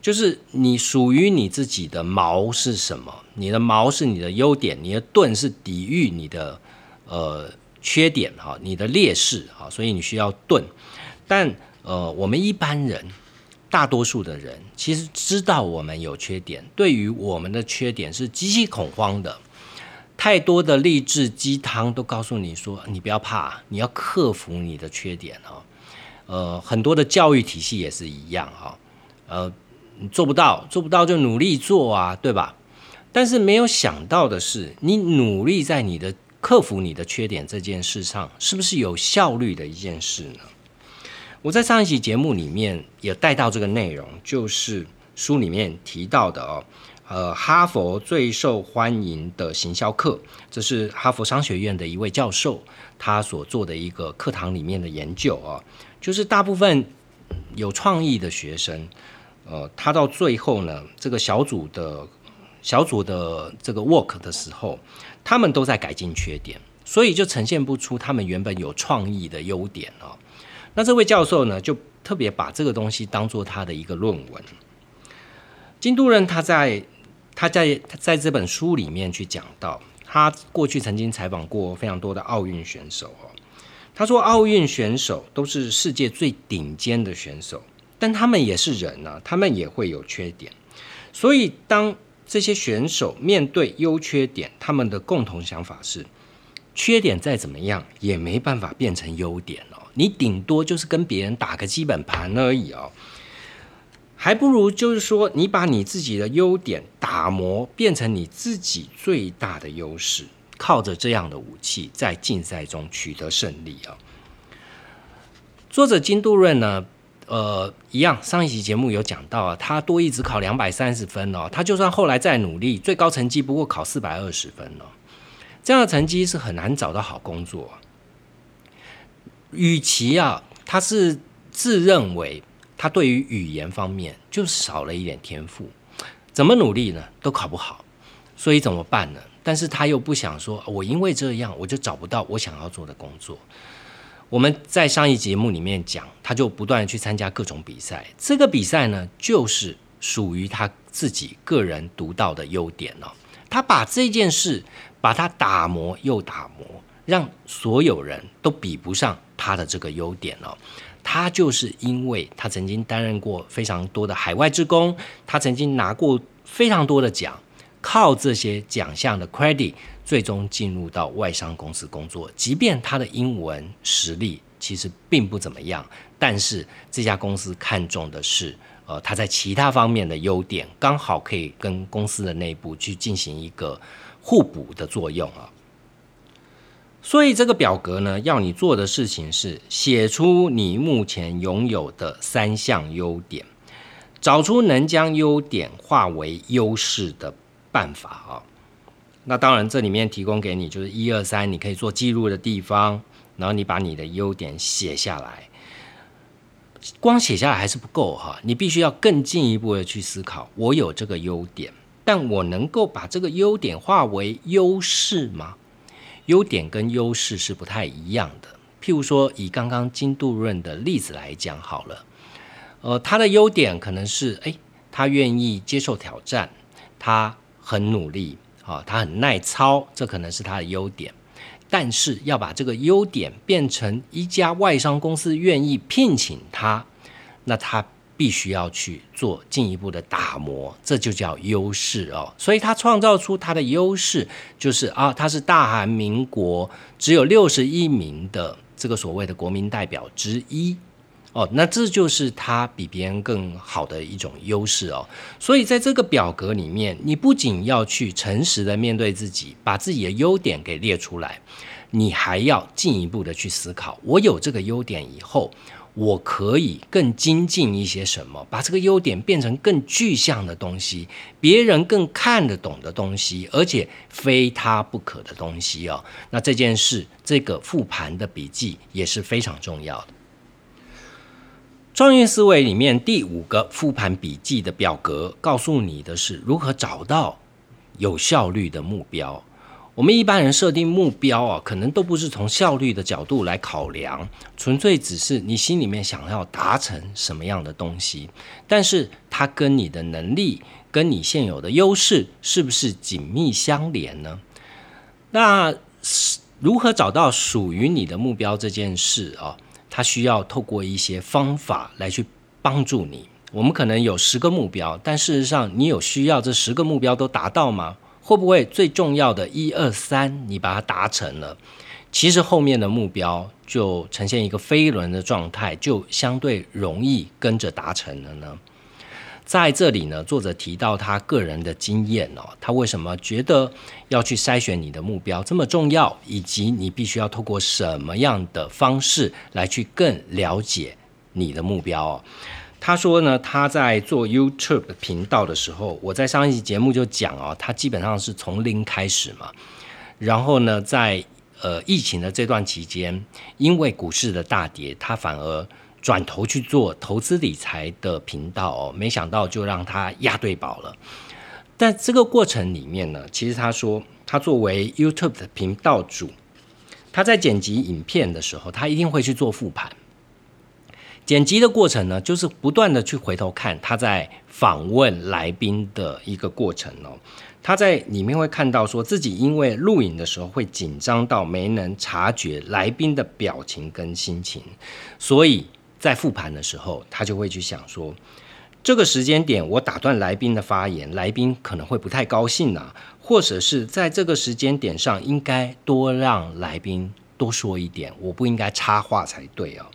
就是你属于你自己的矛是什么？你的矛是你的优点，你的盾是抵御你的呃缺点哈，你的劣势哈，所以你需要盾，但。呃，我们一般人，大多数的人其实知道我们有缺点，对于我们的缺点是极其恐慌的。太多的励志鸡汤都告诉你说，你不要怕，你要克服你的缺点哦。呃，很多的教育体系也是一样哈。呃，你做不到，做不到就努力做啊，对吧？但是没有想到的是，你努力在你的克服你的缺点这件事上，是不是有效率的一件事呢？我在上一期节目里面也带到这个内容，就是书里面提到的哦，呃，哈佛最受欢迎的行销课，这是哈佛商学院的一位教授他所做的一个课堂里面的研究啊，就是大部分有创意的学生，呃，他到最后呢，这个小组的小组的这个 work 的时候，他们都在改进缺点，所以就呈现不出他们原本有创意的优点哦。那这位教授呢，就特别把这个东西当做他的一个论文。金都人他在他在他在这本书里面去讲到，他过去曾经采访过非常多的奥运选手哦。他说，奥运选手都是世界最顶尖的选手，但他们也是人啊，他们也会有缺点。所以，当这些选手面对优缺点，他们的共同想法是，缺点再怎么样也没办法变成优点。你顶多就是跟别人打个基本盘而已哦，还不如就是说，你把你自己的优点打磨变成你自己最大的优势，靠着这样的武器在竞赛中取得胜利啊。作者金杜润呢，呃，一样，上一期节目有讲到啊，他多一只考两百三十分哦，他就算后来再努力，最高成绩不过考四百二十分哦，这样的成绩是很难找到好工作。与其啊，他是自认为他对于语言方面就少了一点天赋，怎么努力呢都考不好，所以怎么办呢？但是他又不想说，我因为这样我就找不到我想要做的工作。我们在上一节目里面讲，他就不断去参加各种比赛，这个比赛呢，就是属于他自己个人独到的优点哦。他把这件事把它打磨又打磨，让所有人都比不上。他的这个优点哦，他就是因为他曾经担任过非常多的海外职工，他曾经拿过非常多的奖，靠这些奖项的 credit，最终进入到外商公司工作。即便他的英文实力其实并不怎么样，但是这家公司看重的是，呃，他在其他方面的优点，刚好可以跟公司的内部去进行一个互补的作用啊。所以这个表格呢，要你做的事情是写出你目前拥有的三项优点，找出能将优点化为优势的办法啊。那当然，这里面提供给你就是一二三，你可以做记录的地方，然后你把你的优点写下来。光写下来还是不够哈，你必须要更进一步的去思考：我有这个优点，但我能够把这个优点化为优势吗？优点跟优势是不太一样的。譬如说，以刚刚金度润的例子来讲好了，呃，他的优点可能是，哎，他愿意接受挑战，他很努力，啊，他很耐操，这可能是他的优点。但是要把这个优点变成一家外商公司愿意聘请他，那他。必须要去做进一步的打磨，这就叫优势哦。所以他创造出他的优势，就是啊，他是大韩民国只有六十一名的这个所谓的国民代表之一。哦，那这就是他比别人更好的一种优势哦。所以在这个表格里面，你不仅要去诚实的面对自己，把自己的优点给列出来，你还要进一步的去思考：我有这个优点以后，我可以更精进一些什么，把这个优点变成更具象的东西，别人更看得懂的东西，而且非他不可的东西哦。那这件事，这个复盘的笔记也是非常重要的。创业思维里面第五个复盘笔记的表格，告诉你的是如何找到有效率的目标。我们一般人设定目标啊，可能都不是从效率的角度来考量，纯粹只是你心里面想要达成什么样的东西，但是它跟你的能力、跟你现有的优势是不是紧密相连呢？那如何找到属于你的目标这件事啊？它需要透过一些方法来去帮助你。我们可能有十个目标，但事实上，你有需要这十个目标都达到吗？会不会最重要的一二三你把它达成了，其实后面的目标就呈现一个飞轮的状态，就相对容易跟着达成了呢？在这里呢，作者提到他个人的经验哦，他为什么觉得要去筛选你的目标这么重要，以及你必须要透过什么样的方式来去更了解你的目标哦？他说呢，他在做 YouTube 频道的时候，我在上一期节目就讲哦，他基本上是从零开始嘛，然后呢，在呃疫情的这段期间，因为股市的大跌，他反而。转头去做投资理财的频道哦，没想到就让他押对宝了。但这个过程里面呢，其实他说，他作为 YouTube 的频道主，他在剪辑影片的时候，他一定会去做复盘。剪辑的过程呢，就是不断的去回头看他在访问来宾的一个过程哦。他在里面会看到，说自己因为录影的时候会紧张到没能察觉来宾的表情跟心情，所以。在复盘的时候，他就会去想说，这个时间点我打断来宾的发言，来宾可能会不太高兴啊，或者是在这个时间点上应该多让来宾多说一点，我不应该插话才对啊。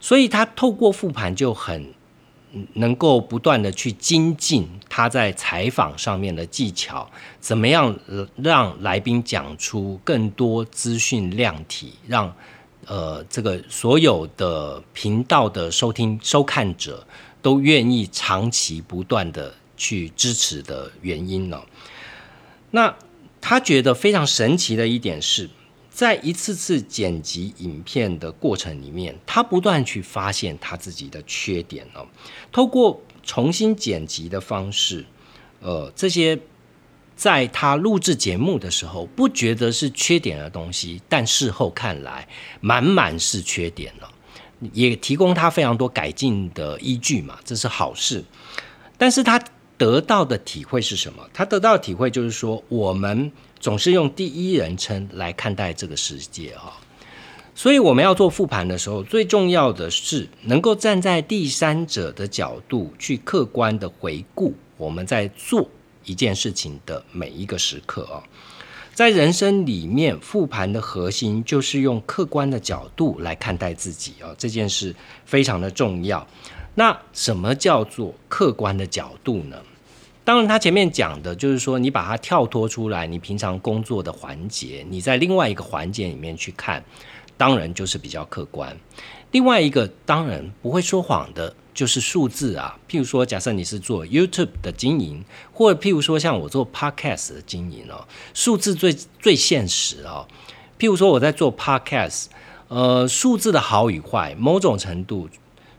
所以他透过复盘就很能够不断的去精进他在采访上面的技巧，怎么样让来宾讲出更多资讯量体，让。呃，这个所有的频道的收听收看者都愿意长期不断的去支持的原因呢？那他觉得非常神奇的一点是，在一次次剪辑影片的过程里面，他不断去发现他自己的缺点哦，透过重新剪辑的方式，呃，这些。在他录制节目的时候，不觉得是缺点的东西，但事后看来，满满是缺点了，也提供他非常多改进的依据嘛，这是好事。但是他得到的体会是什么？他得到的体会就是说，我们总是用第一人称来看待这个世界啊，所以我们要做复盘的时候，最重要的是能够站在第三者的角度去客观的回顾我们在做。一件事情的每一个时刻啊，在人生里面复盘的核心就是用客观的角度来看待自己啊，这件事非常的重要。那什么叫做客观的角度呢？当然，他前面讲的就是说，你把它跳脱出来，你平常工作的环节，你在另外一个环节里面去看，当然就是比较客观。另外一个当然不会说谎的。就是数字啊，譬如说，假设你是做 YouTube 的经营，或者譬如说像我做 Podcast 的经营哦，数字最最现实哦。譬如说我在做 Podcast，呃，数字的好与坏，某种程度，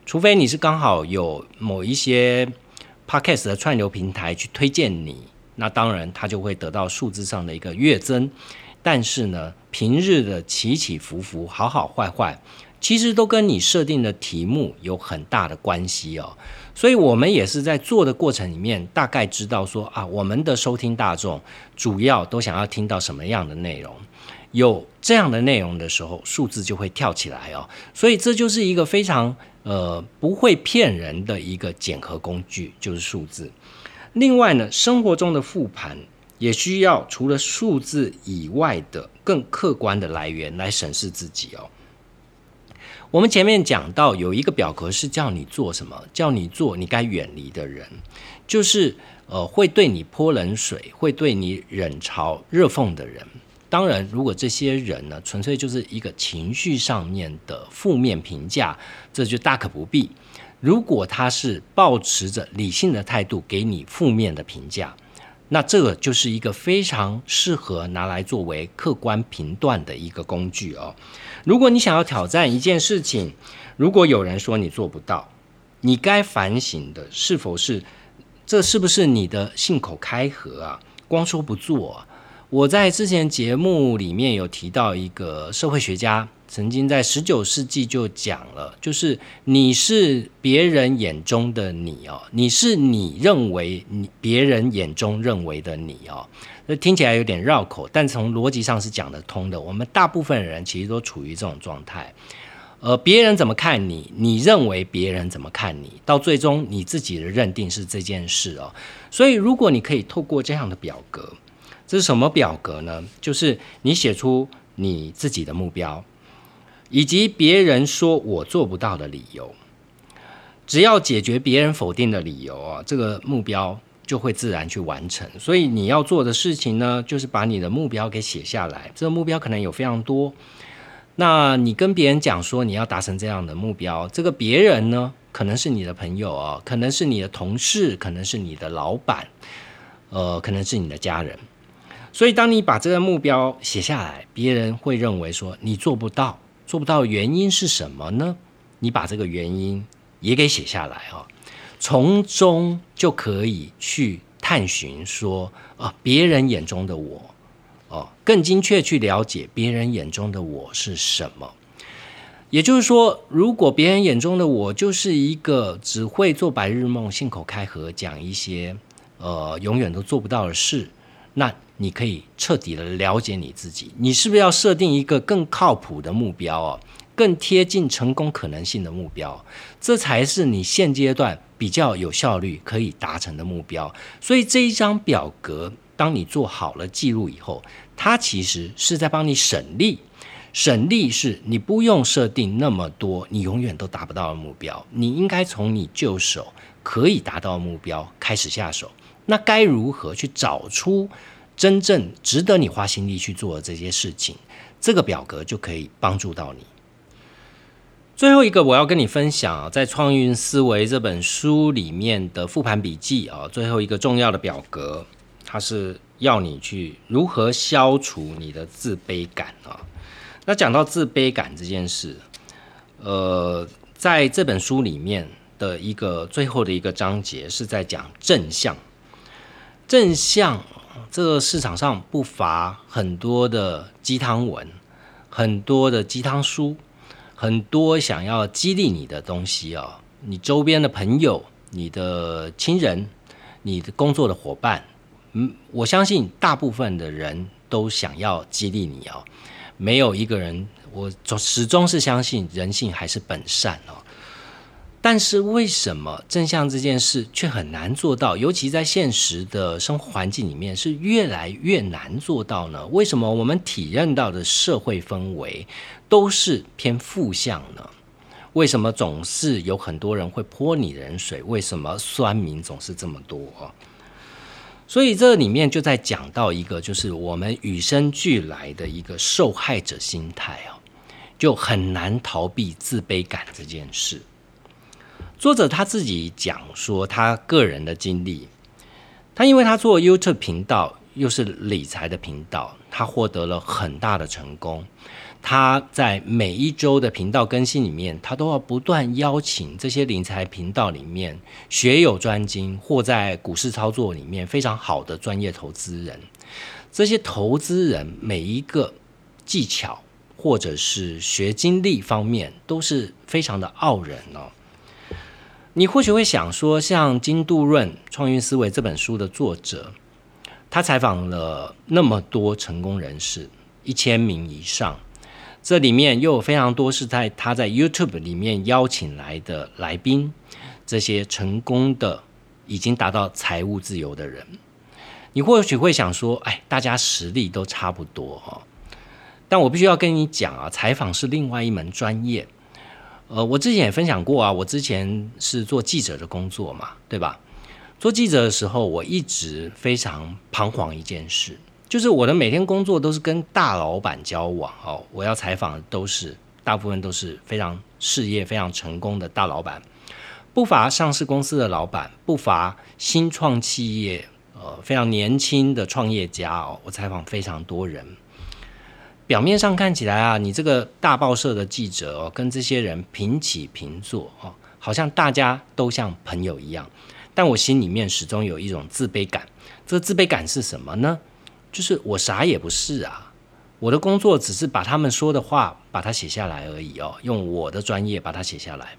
除非你是刚好有某一些 Podcast 的串流平台去推荐你，那当然它就会得到数字上的一个跃增。但是呢，平日的起起伏伏，好好坏坏。其实都跟你设定的题目有很大的关系哦，所以我们也是在做的过程里面，大概知道说啊，我们的收听大众主要都想要听到什么样的内容，有这样的内容的时候，数字就会跳起来哦。所以这就是一个非常呃不会骗人的一个检核工具，就是数字。另外呢，生活中的复盘也需要除了数字以外的更客观的来源来审视自己哦。我们前面讲到有一个表格是叫你做什么，叫你做你该远离的人，就是呃会对你泼冷水、会对你冷嘲热讽的人。当然，如果这些人呢纯粹就是一个情绪上面的负面评价，这就大可不必。如果他是保持着理性的态度给你负面的评价，那这个就是一个非常适合拿来作为客观评断的一个工具哦。如果你想要挑战一件事情，如果有人说你做不到，你该反省的是否是这是不是你的信口开河啊？光说不做。我在之前节目里面有提到一个社会学家，曾经在十九世纪就讲了，就是你是别人眼中的你哦，你是你认为你别人眼中认为的你哦。那听起来有点绕口，但从逻辑上是讲得通的。我们大部分人其实都处于这种状态，呃，别人怎么看你，你认为别人怎么看你，到最终你自己的认定是这件事哦。所以，如果你可以透过这样的表格，这是什么表格呢？就是你写出你自己的目标，以及别人说我做不到的理由。只要解决别人否定的理由啊，这个目标。就会自然去完成，所以你要做的事情呢，就是把你的目标给写下来。这个目标可能有非常多，那你跟别人讲说你要达成这样的目标，这个别人呢，可能是你的朋友啊，可能是你的同事，可能是你的老板，呃，可能是你的家人。所以当你把这个目标写下来，别人会认为说你做不到，做不到原因是什么呢？你把这个原因也给写下来啊。从中就可以去探寻说啊，别人眼中的我，哦，更精确去了解别人眼中的我是什么。也就是说，如果别人眼中的我就是一个只会做白日梦、信口开河讲一些呃永远都做不到的事，那你可以彻底的了解你自己，你是不是要设定一个更靠谱的目标哦？更贴近成功可能性的目标，这才是你现阶段比较有效率可以达成的目标。所以这一张表格，当你做好了记录以后，它其实是在帮你省力。省力是你不用设定那么多你永远都达不到的目标，你应该从你就手可以达到目标开始下手。那该如何去找出真正值得你花心力去做的这些事情？这个表格就可以帮助到你。最后一个我要跟你分享，在《创运思维》这本书里面的复盘笔记啊，最后一个重要的表格，它是要你去如何消除你的自卑感啊。那讲到自卑感这件事，呃，在这本书里面的一个最后的一个章节是在讲正向。正向，这个市场上不乏很多的鸡汤文，很多的鸡汤书。很多想要激励你的东西哦，你周边的朋友、你的亲人、你的工作的伙伴，嗯，我相信大部分的人都想要激励你哦，没有一个人，我始终是相信人性还是本善哦。但是为什么正向这件事却很难做到？尤其在现实的生活环境里面，是越来越难做到呢？为什么我们体认到的社会氛围都是偏负向呢？为什么总是有很多人会泼你冷水？为什么酸民总是这么多？所以这里面就在讲到一个，就是我们与生俱来的一个受害者心态啊，就很难逃避自卑感这件事。作者他自己讲说，他个人的经历，他因为他做 YouTube 频道，又是理财的频道，他获得了很大的成功。他在每一周的频道更新里面，他都要不断邀请这些理财频道里面学有专精或在股市操作里面非常好的专业投资人。这些投资人每一个技巧或者是学经历方面，都是非常的傲人哦。你或许会想说，像金杜润《创运思维》这本书的作者，他采访了那么多成功人士，一千名以上，这里面又有非常多是在他在 YouTube 里面邀请来的来宾，这些成功的已经达到财务自由的人。你或许会想说，哎，大家实力都差不多哈。但我必须要跟你讲啊，采访是另外一门专业。呃，我之前也分享过啊，我之前是做记者的工作嘛，对吧？做记者的时候，我一直非常彷徨一件事，就是我的每天工作都是跟大老板交往哦，我要采访的都是大部分都是非常事业非常成功的大老板，不乏上市公司的老板，不乏新创企业。呃，非常年轻的创业家哦，我采访非常多人。表面上看起来啊，你这个大报社的记者哦，跟这些人平起平坐哦，好像大家都像朋友一样。但我心里面始终有一种自卑感。这个自卑感是什么呢？就是我啥也不是啊，我的工作只是把他们说的话把它写下来而已哦，用我的专业把它写下来。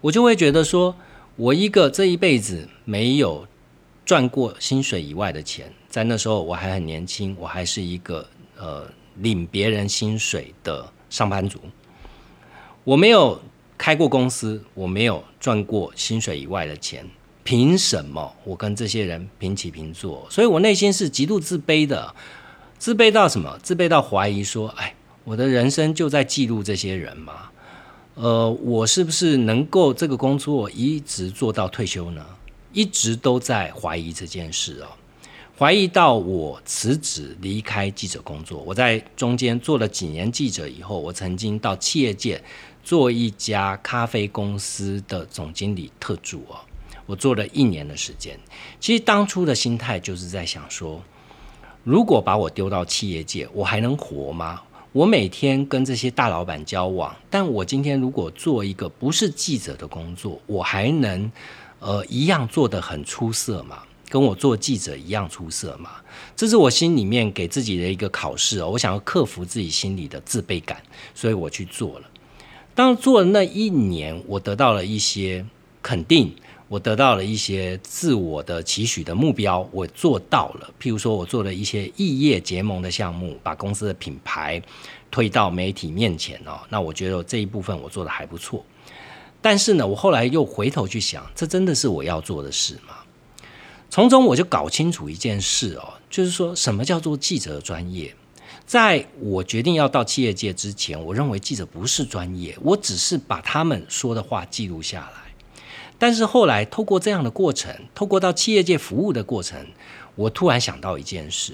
我就会觉得说，我一个这一辈子没有。赚过薪水以外的钱，在那时候我还很年轻，我还是一个呃领别人薪水的上班族。我没有开过公司，我没有赚过薪水以外的钱，凭什么我跟这些人平起平坐？所以我内心是极度自卑的，自卑到什么？自卑到怀疑说：哎，我的人生就在记录这些人吗？呃，我是不是能够这个工作一直做到退休呢？一直都在怀疑这件事哦，怀疑到我辞职离开记者工作。我在中间做了几年记者以后，我曾经到企业界做一家咖啡公司的总经理特助哦，我做了一年的时间。其实当初的心态就是在想说，如果把我丢到企业界，我还能活吗？我每天跟这些大老板交往，但我今天如果做一个不是记者的工作，我还能？呃，一样做得很出色吗，跟我做记者一样出色嘛，这是我心里面给自己的一个考试哦。我想要克服自己心里的自卑感，所以我去做了。当做了那一年，我得到了一些肯定，我得到了一些自我的期许的目标，我做到了。譬如说，我做了一些异业结盟的项目，把公司的品牌推到媒体面前哦。那我觉得这一部分我做的还不错。但是呢，我后来又回头去想，这真的是我要做的事吗？从中我就搞清楚一件事哦，就是说什么叫做记者专业？在我决定要到企业界之前，我认为记者不是专业，我只是把他们说的话记录下来。但是后来透过这样的过程，透过到企业界服务的过程，我突然想到一件事。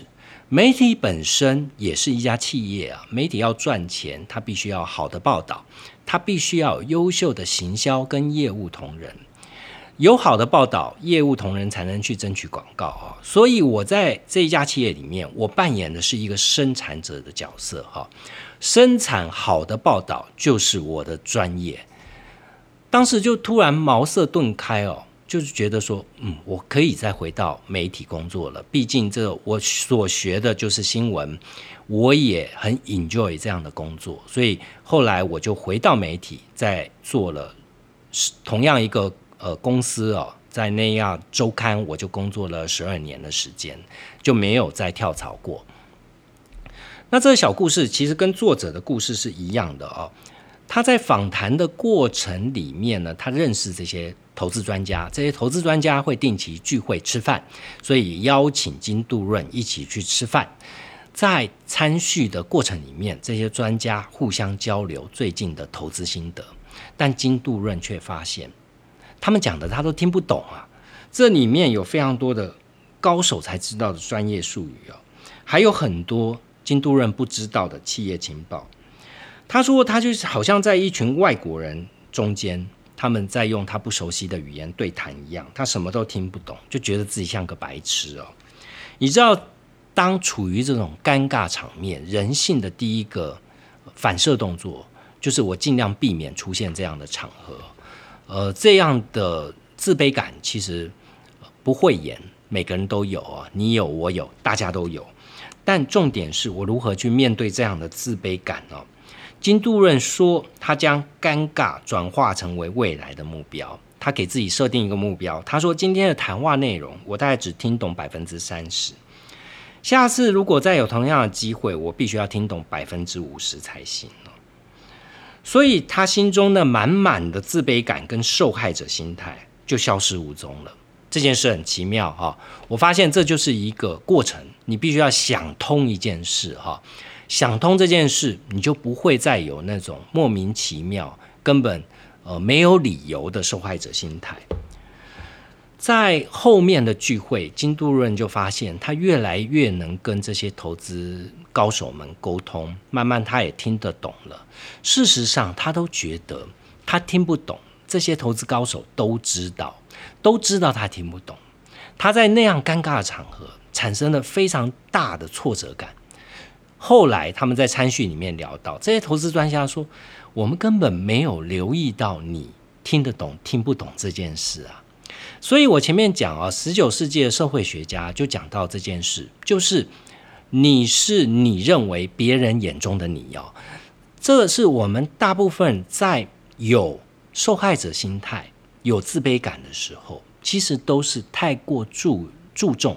媒体本身也是一家企业啊，媒体要赚钱，它必须要好的报道，它必须要有优秀的行销跟业务同仁，有好的报道，业务同仁才能去争取广告啊。所以我在这一家企业里面，我扮演的是一个生产者的角色哈，生产好的报道就是我的专业。当时就突然茅塞顿开哦。就是觉得说，嗯，我可以再回到媒体工作了。毕竟这我所学的就是新闻，我也很 enjoy 这样的工作，所以后来我就回到媒体，在做了同样一个呃公司哦，在那样周刊，我就工作了十二年的时间，就没有再跳槽过。那这个小故事其实跟作者的故事是一样的哦。他在访谈的过程里面呢，他认识这些投资专家，这些投资专家会定期聚会吃饭，所以邀请金杜润一起去吃饭。在参叙的过程里面，这些专家互相交流最近的投资心得，但金杜润却发现，他们讲的他都听不懂啊，这里面有非常多的高手才知道的专业术语哦，还有很多金都润不知道的企业情报。他说：“他就是好像在一群外国人中间，他们在用他不熟悉的语言对谈一样，他什么都听不懂，就觉得自己像个白痴哦。你知道，当处于这种尴尬场面，人性的第一个反射动作就是我尽量避免出现这样的场合。呃，这样的自卑感其实不会演，每个人都有啊，你有，我有，大家都有。但重点是我如何去面对这样的自卑感呢？”金杜润说：“他将尴尬转化成为未来的目标。他给自己设定一个目标。他说：‘今天的谈话内容，我大概只听懂百分之三十。下次如果再有同样的机会，我必须要听懂百分之五十才行所以他心中的满满的自卑感跟受害者心态就消失无踪了。这件事很奇妙哈，我发现这就是一个过程，你必须要想通一件事哈，想通这件事，你就不会再有那种莫名其妙、根本呃没有理由的受害者心态。在后面的聚会，金杜润就发现他越来越能跟这些投资高手们沟通，慢慢他也听得懂了。事实上，他都觉得他听不懂，这些投资高手都知道，都知道他听不懂。他在那样尴尬的场合，产生了非常大的挫折感。后来他们在参叙里面聊到，这些投资专家说：“我们根本没有留意到你听得懂听不懂这件事啊。”所以，我前面讲啊，十九世纪的社会学家就讲到这件事，就是你是你认为别人眼中的你哦，这是我们大部分在有受害者心态、有自卑感的时候，其实都是太过注注重、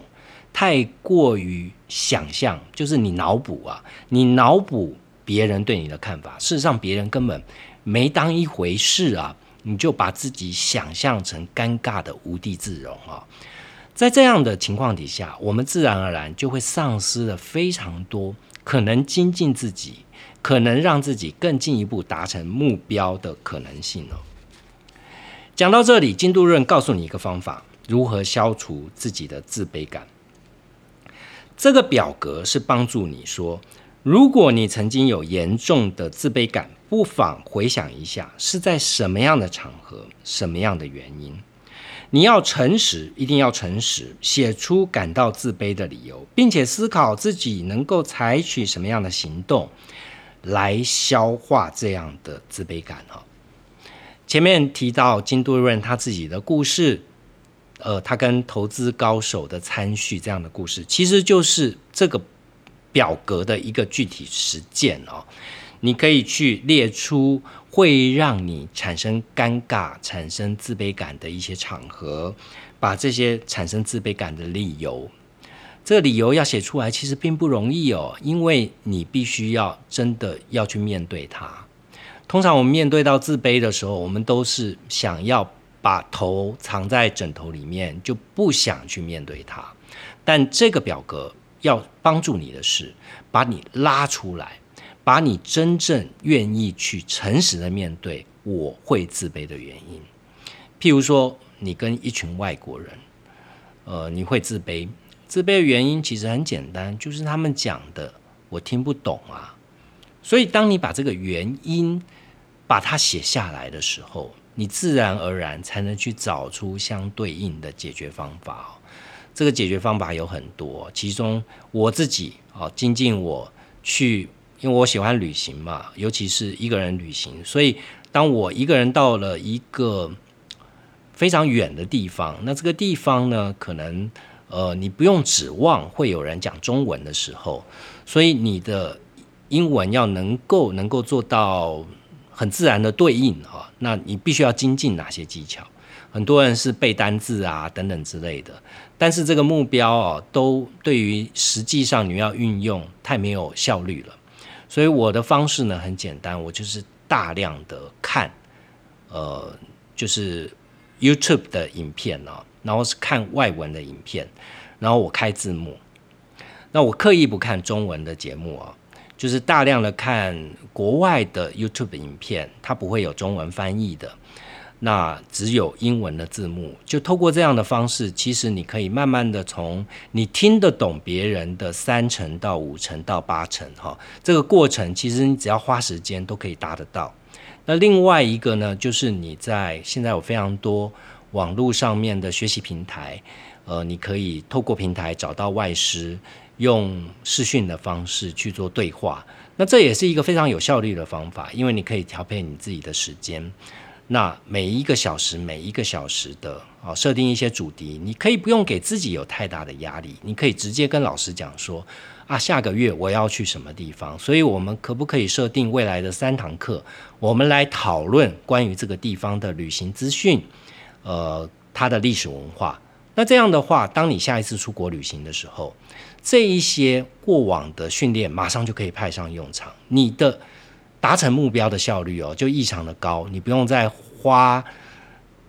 太过于想象，就是你脑补啊，你脑补别人对你的看法，事实上别人根本没当一回事啊。你就把自己想象成尴尬的无地自容啊，在这样的情况底下，我们自然而然就会丧失了非常多可能精进自己、可能让自己更进一步达成目标的可能性哦。讲到这里，金度润告诉你一个方法，如何消除自己的自卑感。这个表格是帮助你说。如果你曾经有严重的自卑感，不妨回想一下是在什么样的场合、什么样的原因。你要诚实，一定要诚实，写出感到自卑的理由，并且思考自己能够采取什么样的行动来消化这样的自卑感。哈，前面提到金都润他自己的故事，呃，他跟投资高手的参叙这样的故事，其实就是这个。表格的一个具体实践哦，你可以去列出会让你产生尴尬、产生自卑感的一些场合，把这些产生自卑感的理由，这个理由要写出来，其实并不容易哦，因为你必须要真的要去面对它。通常我们面对到自卑的时候，我们都是想要把头藏在枕头里面，就不想去面对它。但这个表格。要帮助你的是，把你拉出来，把你真正愿意去诚实的面对我会自卑的原因。譬如说，你跟一群外国人，呃，你会自卑，自卑的原因其实很简单，就是他们讲的我听不懂啊。所以，当你把这个原因把它写下来的时候，你自然而然才能去找出相对应的解决方法。这个解决方法有很多，其中我自己啊，精进我去，因为我喜欢旅行嘛，尤其是一个人旅行，所以当我一个人到了一个非常远的地方，那这个地方呢，可能呃，你不用指望会有人讲中文的时候，所以你的英文要能够能够做到很自然的对应啊，那你必须要精进哪些技巧？很多人是背单字啊等等之类的，但是这个目标哦，都对于实际上你要运用太没有效率了。所以我的方式呢很简单，我就是大量的看，呃，就是 YouTube 的影片哦，然后是看外文的影片，然后我开字幕。那我刻意不看中文的节目啊，就是大量的看国外的 YouTube 影片，它不会有中文翻译的。那只有英文的字幕，就透过这样的方式，其实你可以慢慢的从你听得懂别人的三成到五成到八成，哈，这个过程其实你只要花时间都可以达得到。那另外一个呢，就是你在现在有非常多网络上面的学习平台，呃，你可以透过平台找到外师，用视讯的方式去做对话。那这也是一个非常有效率的方法，因为你可以调配你自己的时间。那每一个小时，每一个小时的啊，设定一些主题，你可以不用给自己有太大的压力，你可以直接跟老师讲说啊，下个月我要去什么地方，所以我们可不可以设定未来的三堂课，我们来讨论关于这个地方的旅行资讯，呃，它的历史文化，那这样的话，当你下一次出国旅行的时候，这一些过往的训练马上就可以派上用场，你的达成目标的效率哦就异常的高，你不用再花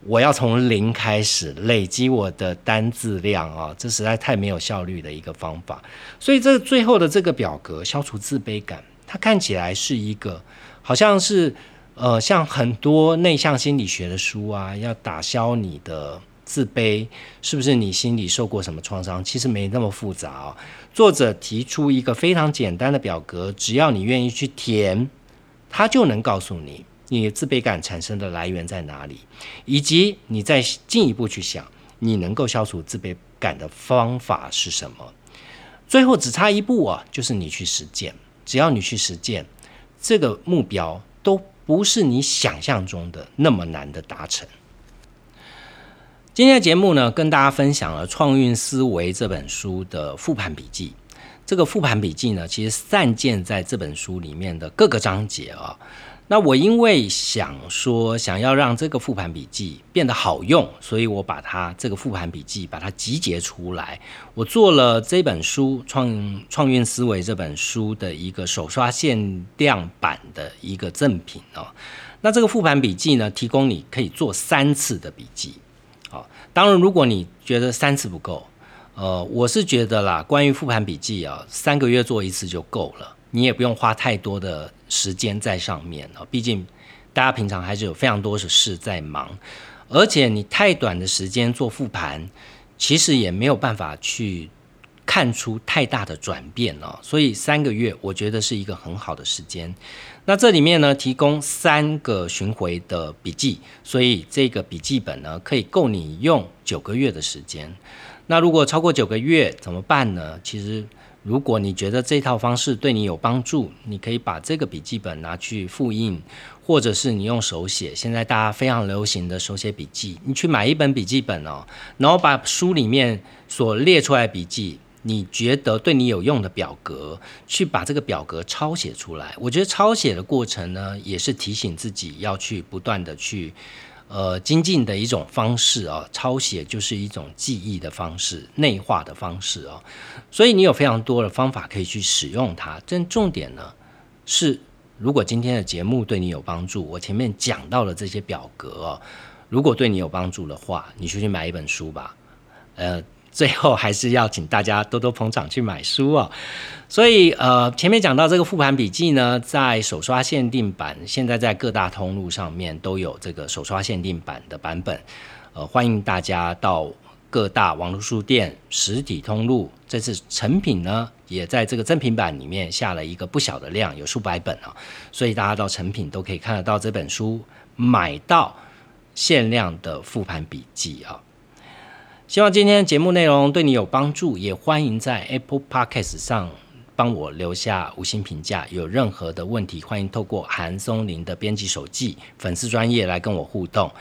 我要从零开始累积我的单字量啊，这实在太没有效率的一个方法。所以这最后的这个表格消除自卑感，它看起来是一个好像是呃像很多内向心理学的书啊，要打消你的。自卑是不是你心里受过什么创伤？其实没那么复杂哦。作者提出一个非常简单的表格，只要你愿意去填，他就能告诉你你自卑感产生的来源在哪里，以及你再进一步去想，你能够消除自卑感的方法是什么。最后只差一步啊，就是你去实践。只要你去实践，这个目标都不是你想象中的那么难的达成。今天的节目呢，跟大家分享了《创运思维》这本书的复盘笔记。这个复盘笔记呢，其实散见在这本书里面的各个章节啊。那我因为想说，想要让这个复盘笔记变得好用，所以我把它这个复盘笔记把它集结出来，我做了这本书《创创运思维》这本书的一个手刷限量版的一个赠品哦。那这个复盘笔记呢，提供你可以做三次的笔记哦。当然，如果你觉得三次不够，呃，我是觉得啦，关于复盘笔记啊，三个月做一次就够了，你也不用花太多的时间在上面啊。毕竟大家平常还是有非常多的事在忙，而且你太短的时间做复盘，其实也没有办法去看出太大的转变哦。所以三个月，我觉得是一个很好的时间。那这里面呢，提供三个巡回的笔记，所以这个笔记本呢，可以够你用九个月的时间。那如果超过九个月怎么办呢？其实，如果你觉得这套方式对你有帮助，你可以把这个笔记本拿去复印，或者是你用手写。现在大家非常流行的手写笔记，你去买一本笔记本哦，然后把书里面所列出来笔记。你觉得对你有用的表格，去把这个表格抄写出来。我觉得抄写的过程呢，也是提醒自己要去不断的去，呃，精进的一种方式啊。抄写就是一种记忆的方式，内化的方式哦。所以你有非常多的方法可以去使用它。但重点呢是，如果今天的节目对你有帮助，我前面讲到的这些表格哦，如果对你有帮助的话，你就去买一本书吧，呃。最后还是要请大家多多捧场去买书哦。所以呃，前面讲到这个复盘笔记呢，在手刷限定版，现在在各大通路上面都有这个手刷限定版的版本。呃，欢迎大家到各大网络书店、实体通路。这次成品呢，也在这个正品版里面下了一个不小的量，有数百本啊。所以大家到成品都可以看得到这本书，买到限量的复盘笔记啊。希望今天节目内容对你有帮助，也欢迎在 Apple Podcast 上帮我留下五星评价。有任何的问题，欢迎透过韩松林的编辑手记粉丝专业来跟我互动。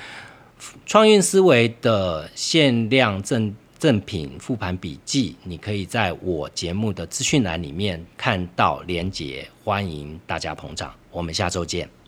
创运思维的限量赠赠品复盘笔记，你可以在我节目的资讯栏里面看到连结，欢迎大家捧场。我们下周见。